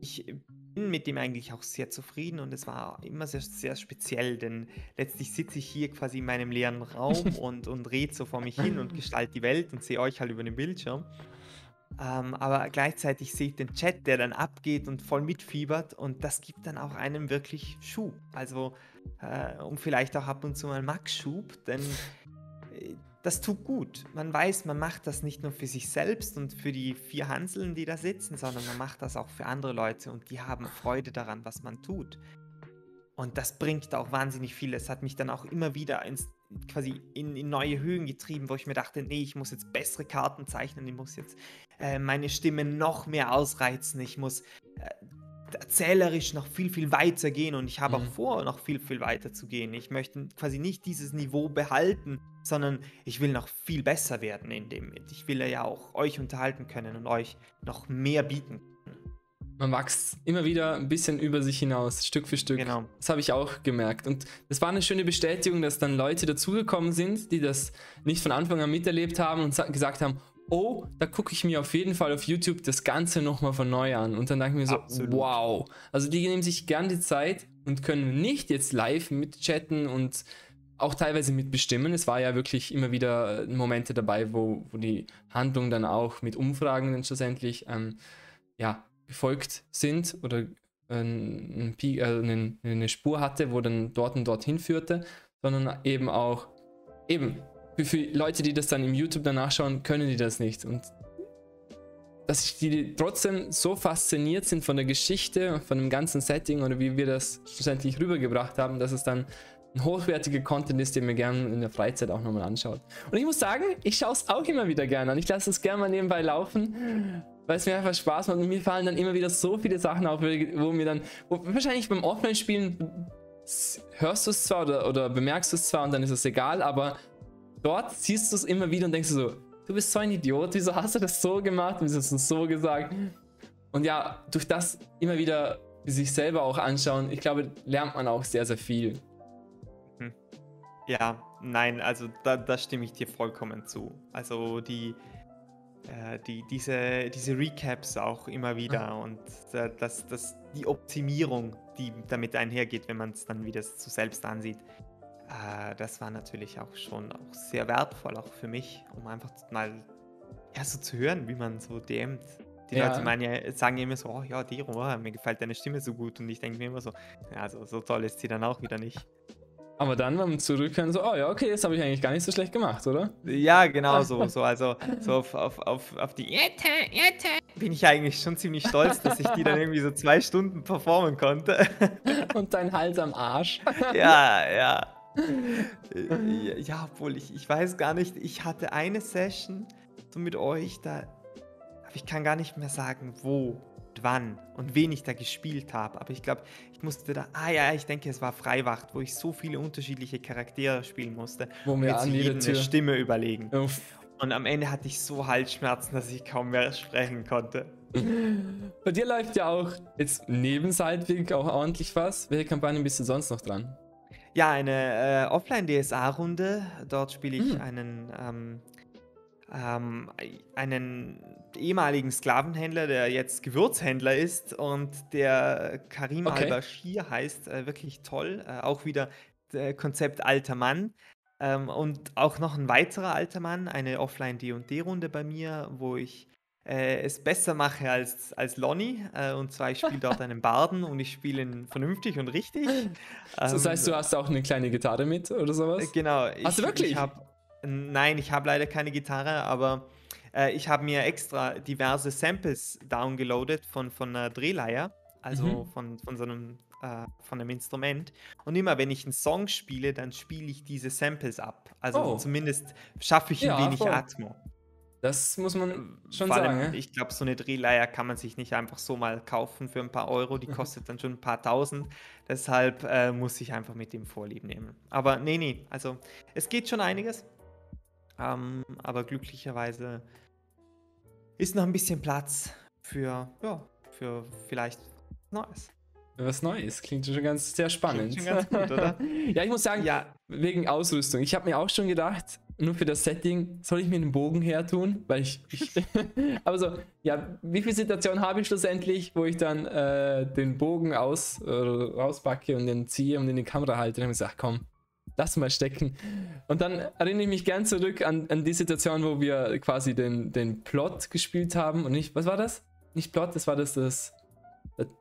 ich bin mit dem eigentlich auch sehr zufrieden und es war immer sehr, sehr speziell, denn letztlich sitze ich hier quasi in meinem leeren Raum und, und rede so vor mich hin und gestalte die Welt und sehe euch halt über den Bildschirm. Ähm, aber gleichzeitig sehe ich den Chat, der dann abgeht und voll mitfiebert und das gibt dann auch einem wirklich Schub. Also, äh, und vielleicht auch ab und zu mal Max-Schub, denn äh, das tut gut. Man weiß, man macht das nicht nur für sich selbst und für die vier Hanseln, die da sitzen, sondern man macht das auch für andere Leute und die haben Freude daran, was man tut. Und das bringt auch wahnsinnig viel. Es hat mich dann auch immer wieder ins, quasi in, in neue Höhen getrieben, wo ich mir dachte, nee, ich muss jetzt bessere Karten zeichnen, ich muss jetzt äh, meine Stimme noch mehr ausreizen, ich muss äh, erzählerisch noch viel, viel weiter gehen und ich habe Mhm. auch vor, noch viel, viel weiter zu gehen. Ich möchte quasi nicht dieses Niveau behalten, sondern ich will noch viel besser werden in dem. Ich will ja auch euch unterhalten können und euch noch mehr bieten. Man wächst immer wieder ein bisschen über sich hinaus, Stück für Stück. Genau. Das habe ich auch gemerkt. Und das war eine schöne Bestätigung, dass dann Leute dazugekommen sind, die das nicht von Anfang an miterlebt haben und sa- gesagt haben, oh, da gucke ich mir auf jeden Fall auf YouTube das Ganze nochmal von neu an. Und dann denke ich mir so, Absolut. wow. Also die nehmen sich gern die Zeit und können nicht jetzt live mitchatten und auch teilweise mitbestimmen. Es war ja wirklich immer wieder Momente dabei, wo, wo die Handlung dann auch mit Umfragen dann schlussendlich ähm, ja, gefolgt sind oder äh, äh, eine, eine Spur hatte, wo dann dort und dorthin führte, sondern eben auch, eben, für, für Leute, die das dann im YouTube danach schauen, können die das nicht. Und dass die trotzdem so fasziniert sind von der Geschichte, von dem ganzen Setting oder wie wir das schlussendlich rübergebracht haben, dass es dann ein hochwertiger Content ist, den man gerne in der Freizeit auch nochmal anschaut. Und ich muss sagen, ich schaue es auch immer wieder gerne an. Ich lasse es gerne mal nebenbei laufen, weil es mir einfach Spaß macht. Und mir fallen dann immer wieder so viele Sachen auf, wo mir dann, wo, wahrscheinlich beim Offline-Spielen hörst du es zwar oder, oder bemerkst du es zwar und dann ist es egal, aber dort siehst du es immer wieder und denkst du so, du bist so ein Idiot, wieso hast du das so gemacht, wieso hast du es so gesagt? Und ja, durch das immer wieder sich selber auch anschauen, ich glaube, lernt man auch sehr, sehr viel. Ja, nein, also da, da stimme ich dir vollkommen zu. Also die, äh, die diese, diese Recaps auch immer wieder und äh, das, das, die Optimierung, die damit einhergeht, wenn man es dann wieder so selbst ansieht, äh, das war natürlich auch schon auch sehr wertvoll, auch für mich, um einfach mal ja, so zu hören, wie man so DMt. Die Ja. Leute meinen ja, sagen immer so, oh ja, Dero, oh, mir gefällt deine Stimme so gut und ich denke mir immer so, ja, also so toll ist sie dann auch wieder nicht. Aber dann beim Zurückhören so, oh ja, okay, das habe ich eigentlich gar nicht so schlecht gemacht, oder? Ja, genau so. so also so auf, auf, auf, auf die Jette, Jette bin ich eigentlich schon ziemlich stolz, dass ich die dann irgendwie so zwei Stunden performen konnte. Und dein Hals am Arsch. ja, ja. Äh, ja, obwohl ich, ich weiß gar nicht, ich hatte eine Session so mit euch, da, aber ich kann gar nicht mehr sagen, wo wann und wen ich da gespielt habe. Aber ich glaube, ich musste da, ah ja, ich denke, es war Freiwacht, wo ich so viele unterschiedliche Charaktere spielen musste. Wo mir an jedem eine Stimme überlegen. Uff. Und am Ende hatte ich so Halsschmerzen, dass ich kaum mehr sprechen konnte. Bei dir läuft ja auch jetzt neben Sidewick auch ordentlich was. Welche Kampagne bist du sonst noch dran? Ja, eine äh, Offline-DSA-Runde. Dort spiele ich hm. einen ähm, ähm, einen ehemaligen Sklavenhändler, der jetzt Gewürzhändler ist und der Karim okay. al-Bashir heißt, äh, wirklich toll. Äh, auch wieder äh, Konzept alter Mann. Ähm, und auch noch ein weiterer alter Mann, eine Offline-D&D-Runde bei mir, wo ich äh, es besser mache als, als Lonnie. Äh, und zwar, ich spiele dort einen Barden und ich spiele ihn vernünftig und richtig. Das heißt, du ähm, hast auch eine kleine Gitarre mit oder sowas? Genau. Hast ich, du wirklich? Ich hab, Nein, ich habe leider keine Gitarre, aber äh, ich habe mir extra diverse Samples downgeloadet von, von einer Drehleier, also mhm. von, von so einem, äh, von einem Instrument. Und immer wenn ich einen Song spiele, dann spiele ich diese Samples ab. Also oh. zumindest schaffe ich ja, ein wenig voll. Atmo. Das muss man schon Vor allem, sagen. Ich glaube, so eine Drehleier kann man sich nicht einfach so mal kaufen für ein paar Euro. Die mhm. kostet dann schon ein paar tausend. Deshalb äh, muss ich einfach mit dem Vorlieb nehmen. Aber nee, nee, also es geht schon einiges. Ähm, aber glücklicherweise ist noch ein bisschen Platz für, ja, für vielleicht Neues. Was Neues. Klingt schon ganz sehr spannend. Klingt schon ganz gut, oder? ja, ich muss sagen, ja. wegen Ausrüstung. Ich habe mir auch schon gedacht, nur für das Setting soll ich mir einen Bogen hertun, weil ich. ich aber so, ja, wie viele Situationen habe ich schlussendlich, wo ich dann äh, den Bogen aus, äh, rauspacke und den ziehe und in die Kamera halte? Und dann habe ich gesagt, komm, lass mal stecken. Und dann erinnere ich mich gern zurück an, an die Situation, wo wir quasi den, den Plot gespielt haben und nicht, was war das? Nicht Plot, das war das, das,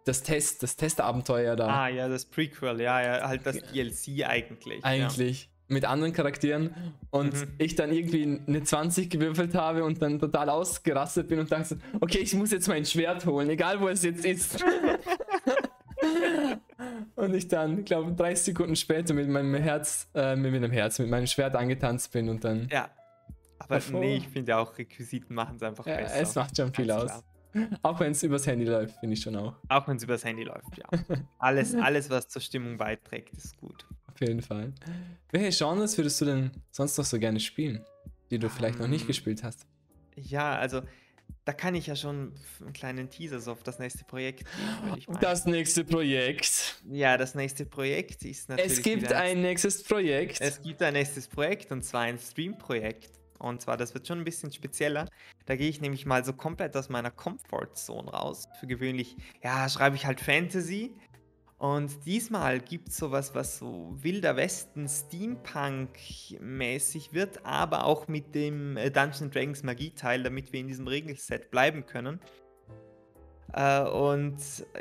das Test, das Testabenteuer da. Ah, ja, das Prequel, ja, ja, halt das DLC eigentlich. Eigentlich. Ja. Mit anderen Charakteren und mhm. ich dann irgendwie eine 20 gewürfelt habe und dann total ausgerastet bin und dachte, okay, ich muss jetzt mein Schwert holen, egal wo es jetzt ist. und ich dann, glaube 30 Sekunden später mit meinem Herz, äh, mit meinem Herz, mit meinem Schwert angetanzt bin und dann. Ja. Aber davor. nee, ich finde auch Requisiten machen es einfach ja, besser. Es macht schon viel Ganz aus. Klar. Auch wenn es übers Handy läuft, finde ich schon auch. Auch wenn es übers Handy läuft, ja. alles, alles, was zur Stimmung beiträgt, ist gut. Auf jeden Fall. Welche Genres würdest du denn sonst noch so gerne spielen, die du vielleicht um, noch nicht ähm, gespielt hast? Ja, also da kann ich ja schon einen kleinen Teaser so auf das nächste Projekt geben. Das nächste Projekt. Ja, das nächste Projekt ist natürlich. Es gibt ein nächstes Projekt. Es gibt ein nächstes Projekt und zwar ein Stream-Projekt. Und zwar, das wird schon ein bisschen spezieller. Da gehe ich nämlich mal so komplett aus meiner Comfort-Zone raus. Für gewöhnlich, ja, schreibe ich halt Fantasy. Und diesmal gibt es sowas, was so Wilder Westen Steampunk-mäßig wird, aber auch mit dem äh, Dungeons Dragons Magie-Teil, damit wir in diesem Regelset bleiben können. Äh, und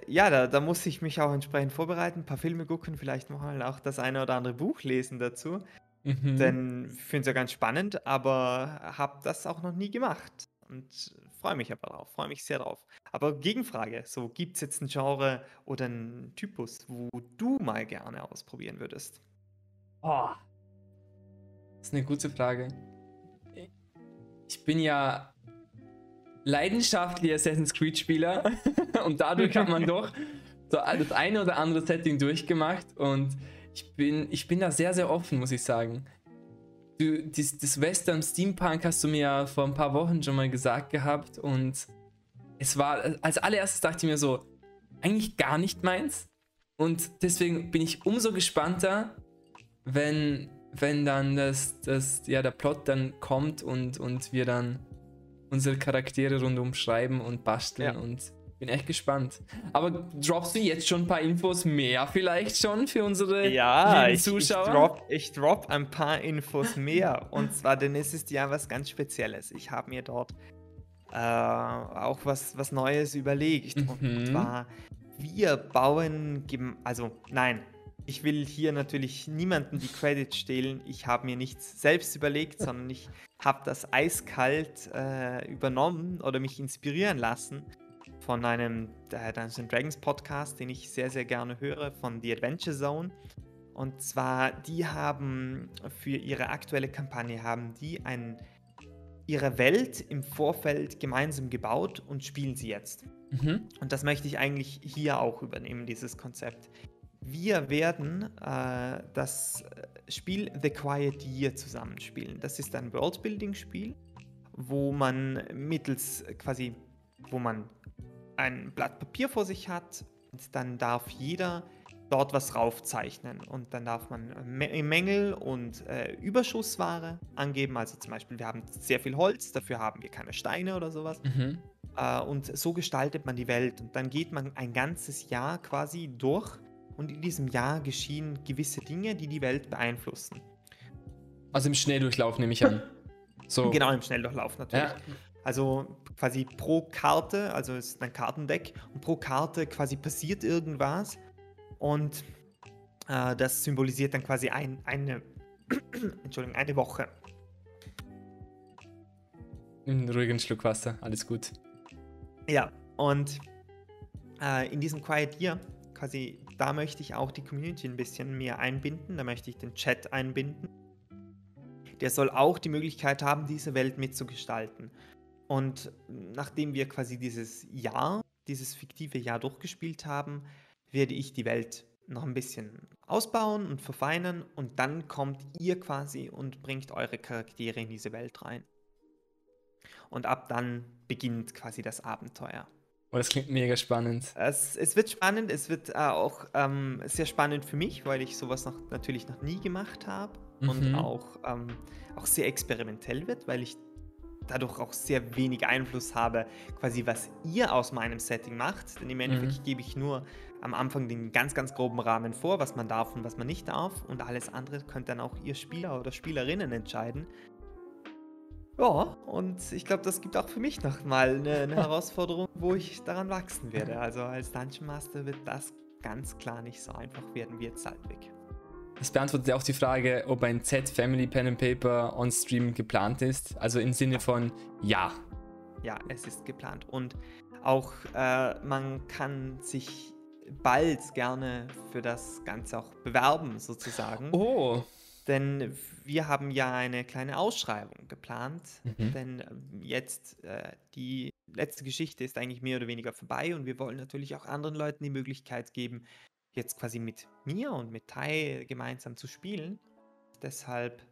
ja, da, da, muss ich mich auch entsprechend vorbereiten, ein paar Filme gucken, vielleicht mal auch das eine oder andere Buch lesen dazu. Mhm. Denn ich finde es ja ganz spannend, aber habe das auch noch nie gemacht. Und freue mich aber drauf, freue mich sehr drauf. Aber Gegenfrage, so gibt es jetzt ein Genre oder einen Typus, wo du mal gerne ausprobieren würdest? Oh, das ist eine gute Frage. Ich bin ja leidenschaftlicher Assassin's Creed Spieler und dadurch hat man doch so das eine oder andere Setting durchgemacht und ich bin, ich bin da sehr, sehr offen, muss ich sagen du, das, das Western Steampunk hast du mir ja vor ein paar Wochen schon mal gesagt gehabt und es war, als allererstes dachte ich mir so, eigentlich gar nicht meins. Und deswegen bin ich umso gespannter, wenn, wenn dann das, das, ja, der Plot dann kommt und, und wir dann unsere Charaktere rundum schreiben und basteln ja. und bin echt gespannt. Aber droppst du jetzt schon ein paar Infos mehr vielleicht schon für unsere ja, ich, Zuschauer? Ich drop, ich drop ein paar Infos mehr. Und zwar, denn es ist ja was ganz Spezielles. Ich habe mir dort äh, auch was, was Neues überlegt. Mhm. Und zwar, wir bauen, also nein, ich will hier natürlich niemanden die Credits stehlen. Ich habe mir nichts selbst überlegt, sondern ich habe das eiskalt äh, übernommen oder mich inspirieren lassen von einem äh, Dungeons Dragons Podcast, den ich sehr, sehr gerne höre, von The Adventure Zone. Und zwar, die haben für ihre aktuelle Kampagne, haben die ein, ihre Welt im Vorfeld gemeinsam gebaut und spielen sie jetzt. Mhm. Und das möchte ich eigentlich hier auch übernehmen, dieses Konzept. Wir werden äh, das Spiel The Quiet Year zusammenspielen. Das ist ein Worldbuilding-Spiel, wo man mittels quasi, wo man ein Blatt Papier vor sich hat und dann darf jeder dort was raufzeichnen und dann darf man Mängel und äh, Überschussware angeben. Also zum Beispiel, wir haben sehr viel Holz, dafür haben wir keine Steine oder sowas. Mhm. Äh, und so gestaltet man die Welt und dann geht man ein ganzes Jahr quasi durch und in diesem Jahr geschehen gewisse Dinge, die die Welt beeinflussen. Also im Schnelldurchlauf nehme ich an. So. Genau, im Schnelldurchlauf natürlich. Ja. Also quasi pro Karte, also es ist ein Kartendeck und pro Karte quasi passiert irgendwas und äh, das symbolisiert dann quasi ein, eine, Entschuldigung, eine Woche. Einen ruhigen Schluck Wasser, alles gut. Ja, und äh, in diesem Quiet Year, quasi, da möchte ich auch die Community ein bisschen mehr einbinden, da möchte ich den Chat einbinden. Der soll auch die Möglichkeit haben, diese Welt mitzugestalten. Und nachdem wir quasi dieses Jahr, dieses fiktive Jahr durchgespielt haben, werde ich die Welt noch ein bisschen ausbauen und verfeinern und dann kommt ihr quasi und bringt eure Charaktere in diese Welt rein. Und ab dann beginnt quasi das Abenteuer. Oh, das klingt mega spannend. Es, es wird spannend, es wird äh, auch ähm, sehr spannend für mich, weil ich sowas noch, natürlich noch nie gemacht habe mhm. und auch, ähm, auch sehr experimentell wird, weil ich dadurch auch sehr wenig Einfluss habe, quasi was ihr aus meinem Setting macht. Denn im Endeffekt mhm. gebe ich nur am Anfang den ganz, ganz groben Rahmen vor, was man darf und was man nicht darf. Und alles andere könnt dann auch ihr Spieler oder Spielerinnen entscheiden. Ja, und ich glaube, das gibt auch für mich nochmal eine, eine Herausforderung, wo ich daran wachsen werde. Also als Dungeon Master wird das ganz klar nicht so einfach werden wie jetzt Saltweg. Das beantwortet ja auch die Frage, ob ein Z-Family Pen and Paper on Stream geplant ist. Also im Sinne von ja. Ja, es ist geplant. Und auch äh, man kann sich bald gerne für das Ganze auch bewerben, sozusagen. Oh. Denn wir haben ja eine kleine Ausschreibung geplant. Mhm. Denn jetzt äh, die letzte Geschichte ist eigentlich mehr oder weniger vorbei und wir wollen natürlich auch anderen Leuten die Möglichkeit geben, jetzt quasi mit mir und mit Tai gemeinsam zu spielen. Deshalb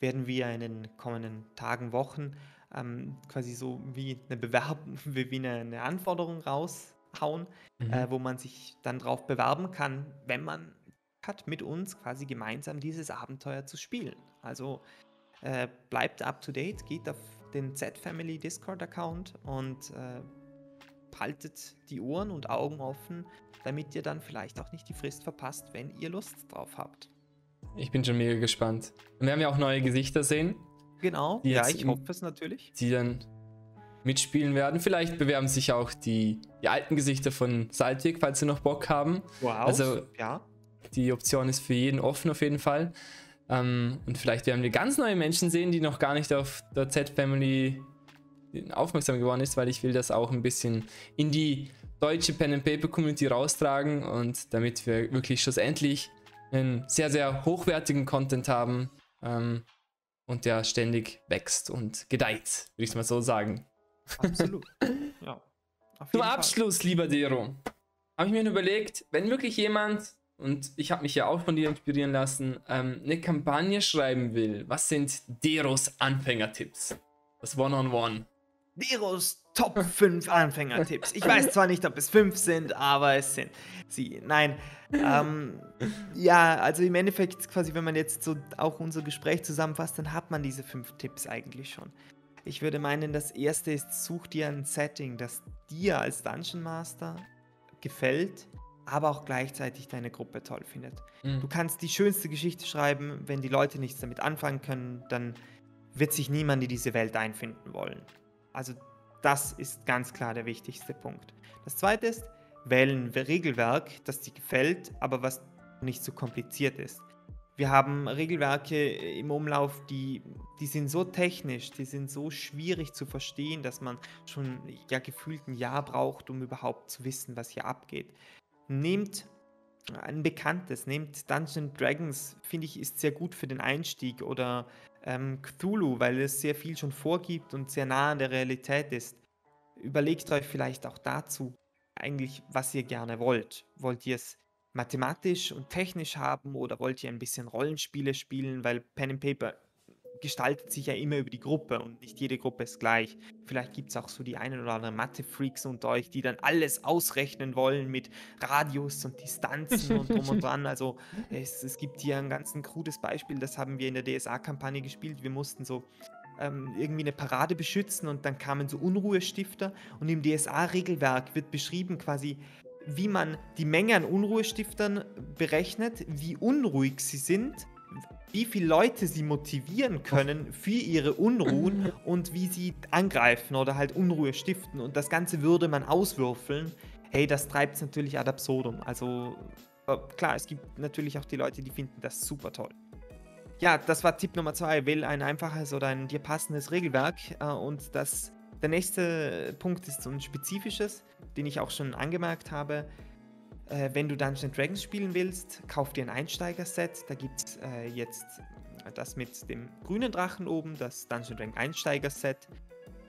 werden wir in den kommenden Tagen, Wochen ähm, quasi so wie eine Bewerbung, wie eine, eine Anforderung raushauen, mhm. äh, wo man sich dann darauf bewerben kann, wenn man hat, mit uns quasi gemeinsam dieses Abenteuer zu spielen. Also äh, bleibt up to date, geht auf den Z-Family Discord-Account und äh, haltet die Ohren und Augen offen, damit ihr dann vielleicht auch nicht die Frist verpasst, wenn ihr Lust drauf habt. Ich bin schon mega gespannt. Und wir haben ja auch neue Gesichter sehen. Genau, ja, ich hoffe es natürlich. Die dann mitspielen werden. Vielleicht bewerben sich auch die, die alten Gesichter von Saltweg, falls sie noch Bock haben. Wow, also, ja. Die Option ist für jeden offen auf jeden Fall. Ähm, und vielleicht werden wir ganz neue Menschen sehen, die noch gar nicht auf der Z-Family aufmerksam geworden ist, weil ich will das auch ein bisschen in die deutsche Pen and Paper Community raustragen und damit wir wirklich schlussendlich einen sehr, sehr hochwertigen Content haben ähm, und der ständig wächst und gedeiht, würde ich mal so sagen. Absolut. ja. Zum Abschluss, Fall. lieber Dero, habe ich mir überlegt, wenn wirklich jemand, und ich habe mich ja auch von dir inspirieren lassen, ähm, eine Kampagne schreiben will, was sind Deros Anfängertipps? Das One-on-One. -on -One. Deros Top 5 Anfängertipps. Ich weiß zwar nicht, ob es 5 sind, aber es sind sie. Nein. Ähm, ja, also im Endeffekt, quasi, wenn man jetzt so auch unser Gespräch zusammenfasst, dann hat man diese 5 Tipps eigentlich schon. Ich würde meinen, das erste ist, such dir ein Setting, das dir als Dungeon Master gefällt, aber auch gleichzeitig deine Gruppe toll findet. Mhm. Du kannst die schönste Geschichte schreiben, wenn die Leute nichts damit anfangen können, dann wird sich niemand in diese Welt einfinden wollen. Also das ist ganz klar der wichtigste Punkt. Das zweite ist, wählen Regelwerk, das dir gefällt, aber was nicht so kompliziert ist. Wir haben Regelwerke im Umlauf, die, die sind so technisch, die sind so schwierig zu verstehen, dass man schon ja gefühlt ein Jahr braucht, um überhaupt zu wissen, was hier abgeht. Nehmt ein bekanntes, nehmt Dungeons Dragons, finde ich, ist sehr gut für den Einstieg oder ähm, Cthulhu, weil es sehr viel schon vorgibt und sehr nah an der Realität ist. Überlegt euch vielleicht auch dazu eigentlich, was ihr gerne wollt. Wollt ihr es mathematisch und technisch haben oder wollt ihr ein bisschen Rollenspiele spielen, weil Pen and Paper gestaltet sich ja immer über die Gruppe und nicht jede Gruppe ist gleich. Vielleicht gibt es auch so die einen oder anderen Mathe-Freaks unter euch, die dann alles ausrechnen wollen mit Radius und Distanzen und drum und dran. Also es, es gibt hier ein ganz ein krudes Beispiel, das haben wir in der DSA-Kampagne gespielt. Wir mussten so ähm, irgendwie eine Parade beschützen und dann kamen so Unruhestifter und im DSA-Regelwerk wird beschrieben quasi, wie man die Menge an Unruhestiftern berechnet, wie unruhig sie sind, wie viele Leute sie motivieren können für ihre Unruhen und wie sie angreifen oder halt Unruhe stiften. Und das Ganze würde man auswürfeln. Hey, das treibt es natürlich ad absurdum. Also äh, klar, es gibt natürlich auch die Leute, die finden das super toll. Ja, das war Tipp Nummer zwei. Wähl ein einfaches oder ein dir passendes Regelwerk. Äh, und das, der nächste Punkt ist so ein spezifisches, den ich auch schon angemerkt habe. Äh, wenn du Dungeons Dragons spielen willst, kauf dir ein Einsteiger-Set. Da gibt es äh, jetzt das mit dem grünen Drachen oben, das Dungeons Dragons Einsteiger-Set.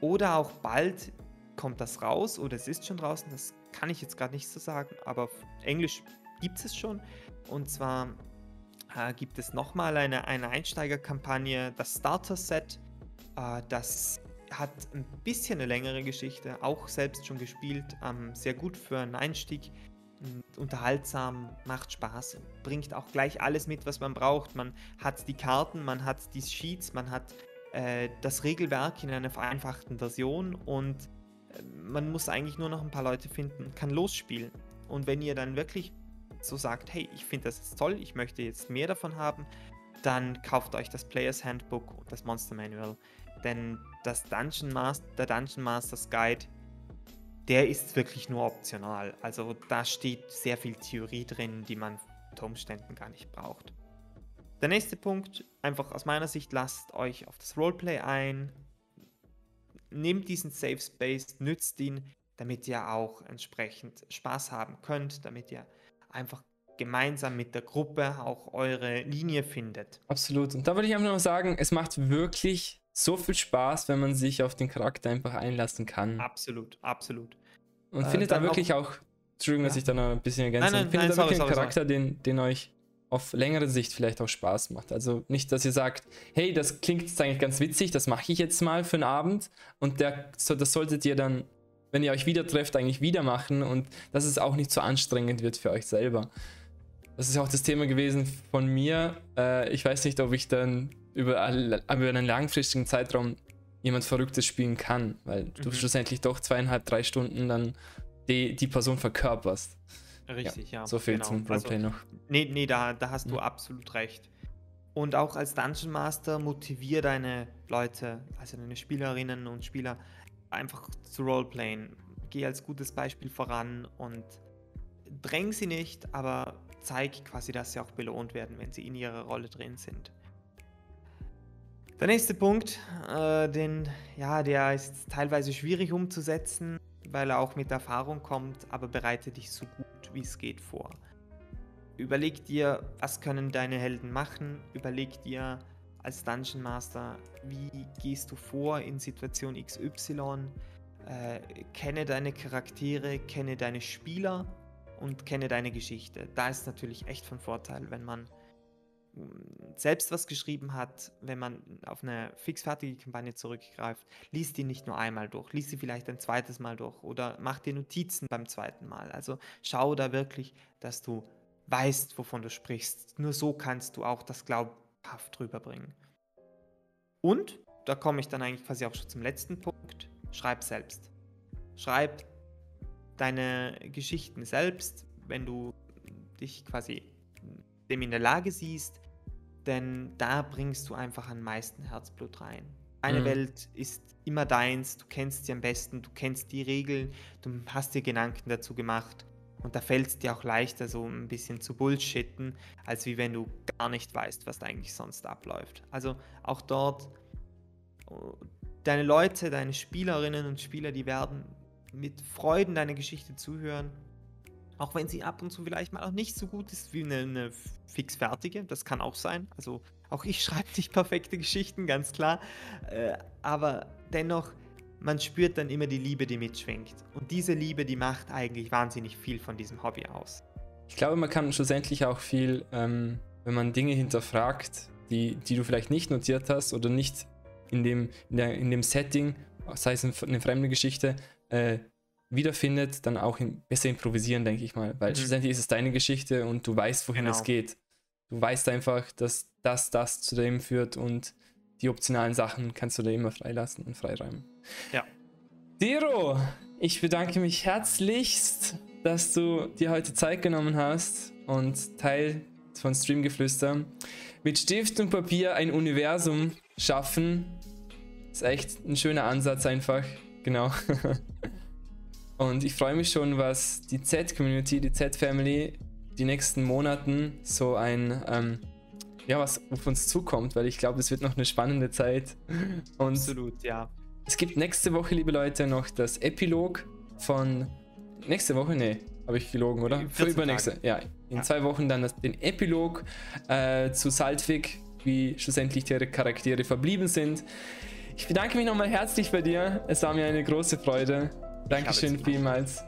Oder auch bald kommt das raus oder es ist schon draußen, das kann ich jetzt gerade nicht so sagen, aber auf Englisch gibt es schon. Und zwar äh, gibt es nochmal eine, eine Einsteigerkampagne, das Starter-Set. Äh, das hat ein bisschen eine längere Geschichte, auch selbst schon gespielt, ähm, sehr gut für einen Einstieg. Unterhaltsam, macht Spaß, bringt auch gleich alles mit, was man braucht. Man hat die Karten, man hat die Sheets, man hat äh, das Regelwerk in einer vereinfachten Version und äh, man muss eigentlich nur noch ein paar Leute finden kann losspielen. Und wenn ihr dann wirklich so sagt, hey, ich finde das jetzt toll, ich möchte jetzt mehr davon haben, dann kauft euch das Players Handbook und das Monster Manual. Denn das Dungeon Master, der Dungeon Masters Guide, der ist wirklich nur optional. Also da steht sehr viel Theorie drin, die man unter Umständen gar nicht braucht. Der nächste Punkt, einfach aus meiner Sicht, lasst euch auf das Roleplay ein. Nehmt diesen Safe Space, nützt ihn, damit ihr auch entsprechend Spaß haben könnt, damit ihr einfach gemeinsam mit der Gruppe auch eure Linie findet. Absolut. Und da würde ich einfach nur sagen, es macht wirklich so viel Spaß, wenn man sich auf den Charakter einfach einlassen kann. Absolut, absolut. Und äh, findet da wirklich auch, auch Entschuldigung, ja. dass ich da noch ein bisschen ergänze, nein, nein, findet nein, da wirklich sorry, einen Charakter, sorry. Den, den euch auf längere Sicht vielleicht auch Spaß macht. Also nicht, dass ihr sagt, hey, das klingt jetzt eigentlich ganz witzig, das mache ich jetzt mal für einen Abend und der, so, das solltet ihr dann, wenn ihr euch wieder trefft, eigentlich wieder machen und dass es auch nicht so anstrengend wird für euch selber. Das ist ja auch das Thema gewesen von mir. Äh, ich weiß nicht, ob ich dann über, über einen langfristigen Zeitraum jemand Verrücktes spielen kann, weil mhm. du schlussendlich doch zweieinhalb, drei Stunden dann die, die Person verkörperst. Richtig, ja. ja so viel genau. zum Roleplay also, noch. Nee, nee, da, da hast du mhm. absolut recht. Und auch als Dungeon Master motivier deine Leute, also deine Spielerinnen und Spieler, einfach zu Roleplayen. Geh als gutes Beispiel voran und dräng sie nicht, aber zeigt quasi, dass sie auch belohnt werden, wenn sie in ihrer Rolle drin sind. Der nächste Punkt, äh, den, ja, der ist teilweise schwierig umzusetzen, weil er auch mit Erfahrung kommt, aber bereite dich so gut wie es geht vor. Überleg dir, was können deine Helden machen, überleg dir als Dungeon Master, wie gehst du vor in Situation XY, äh, kenne deine Charaktere, kenne deine Spieler und kenne deine Geschichte. Da ist natürlich echt von Vorteil, wenn man selbst was geschrieben hat, wenn man auf eine fixfertige Kampagne zurückgreift, liest die nicht nur einmal durch, liest sie vielleicht ein zweites Mal durch oder mach dir Notizen beim zweiten Mal. Also schau da wirklich, dass du weißt, wovon du sprichst. Nur so kannst du auch das glaubhaft rüberbringen. Und, da komme ich dann eigentlich quasi auch schon zum letzten Punkt, schreib selbst. Schreib deine Geschichten selbst, wenn du dich quasi dem in der Lage siehst, denn da bringst du einfach am meisten Herzblut rein. Deine mhm. Welt ist immer deins, du kennst sie am besten, du kennst die Regeln, du hast dir Gedanken dazu gemacht Und da fällt es dir auch leichter, so ein bisschen zu bullshitten, als wie wenn du gar nicht weißt, was da eigentlich sonst abläuft. Also auch dort, deine Leute, deine Spielerinnen und Spieler, die werden mit Freuden deine Geschichte zuhören. Auch wenn sie ab und zu vielleicht mal auch nicht so gut ist wie eine, eine fixfertige, das kann auch sein. Also auch ich schreibe nicht perfekte Geschichten, ganz klar. Äh, aber dennoch, man spürt dann immer die Liebe, die mitschwingt. Und diese Liebe, die macht eigentlich wahnsinnig viel von diesem Hobby aus. Ich glaube, man kann schlussendlich auch viel, ähm, wenn man Dinge hinterfragt, die, die du vielleicht nicht notiert hast oder nicht in dem, in, der, in dem Setting, sei es eine fremde Geschichte, äh, wiederfindet, dann auch besser improvisieren, denke ich mal. Weil mhm. schlussendlich ist es deine Geschichte und du weißt, wohin genau. es geht. Du weißt einfach, dass das, das zu dem führt und die optionalen Sachen kannst du da immer freilassen und freiräumen. Ja. Diro, ich bedanke mich herzlichst, dass du dir heute Zeit genommen hast und Teil von Streamgeflüster mit Stift und Papier ein Universum schaffen. Ist echt ein schöner Ansatz einfach. Genau. und ich freue mich schon, was die Z-Community, die Z-Family die nächsten Monaten so ein ähm, ja, was auf uns zukommt, weil ich glaube, es wird noch eine spannende Zeit. Und Absolut, ja. Es gibt nächste Woche, liebe Leute, noch das Epilog von. Nächste Woche? Nee, habe ich gelogen, oder? Für übernächste. Tage. Ja, in ja. zwei Wochen dann das, den Epilog äh, zu Saltwig, wie schlussendlich die Charaktere verblieben sind. Ich bedanke mich nochmal herzlich bei dir. Es war mir eine große Freude. Dankeschön vielmals.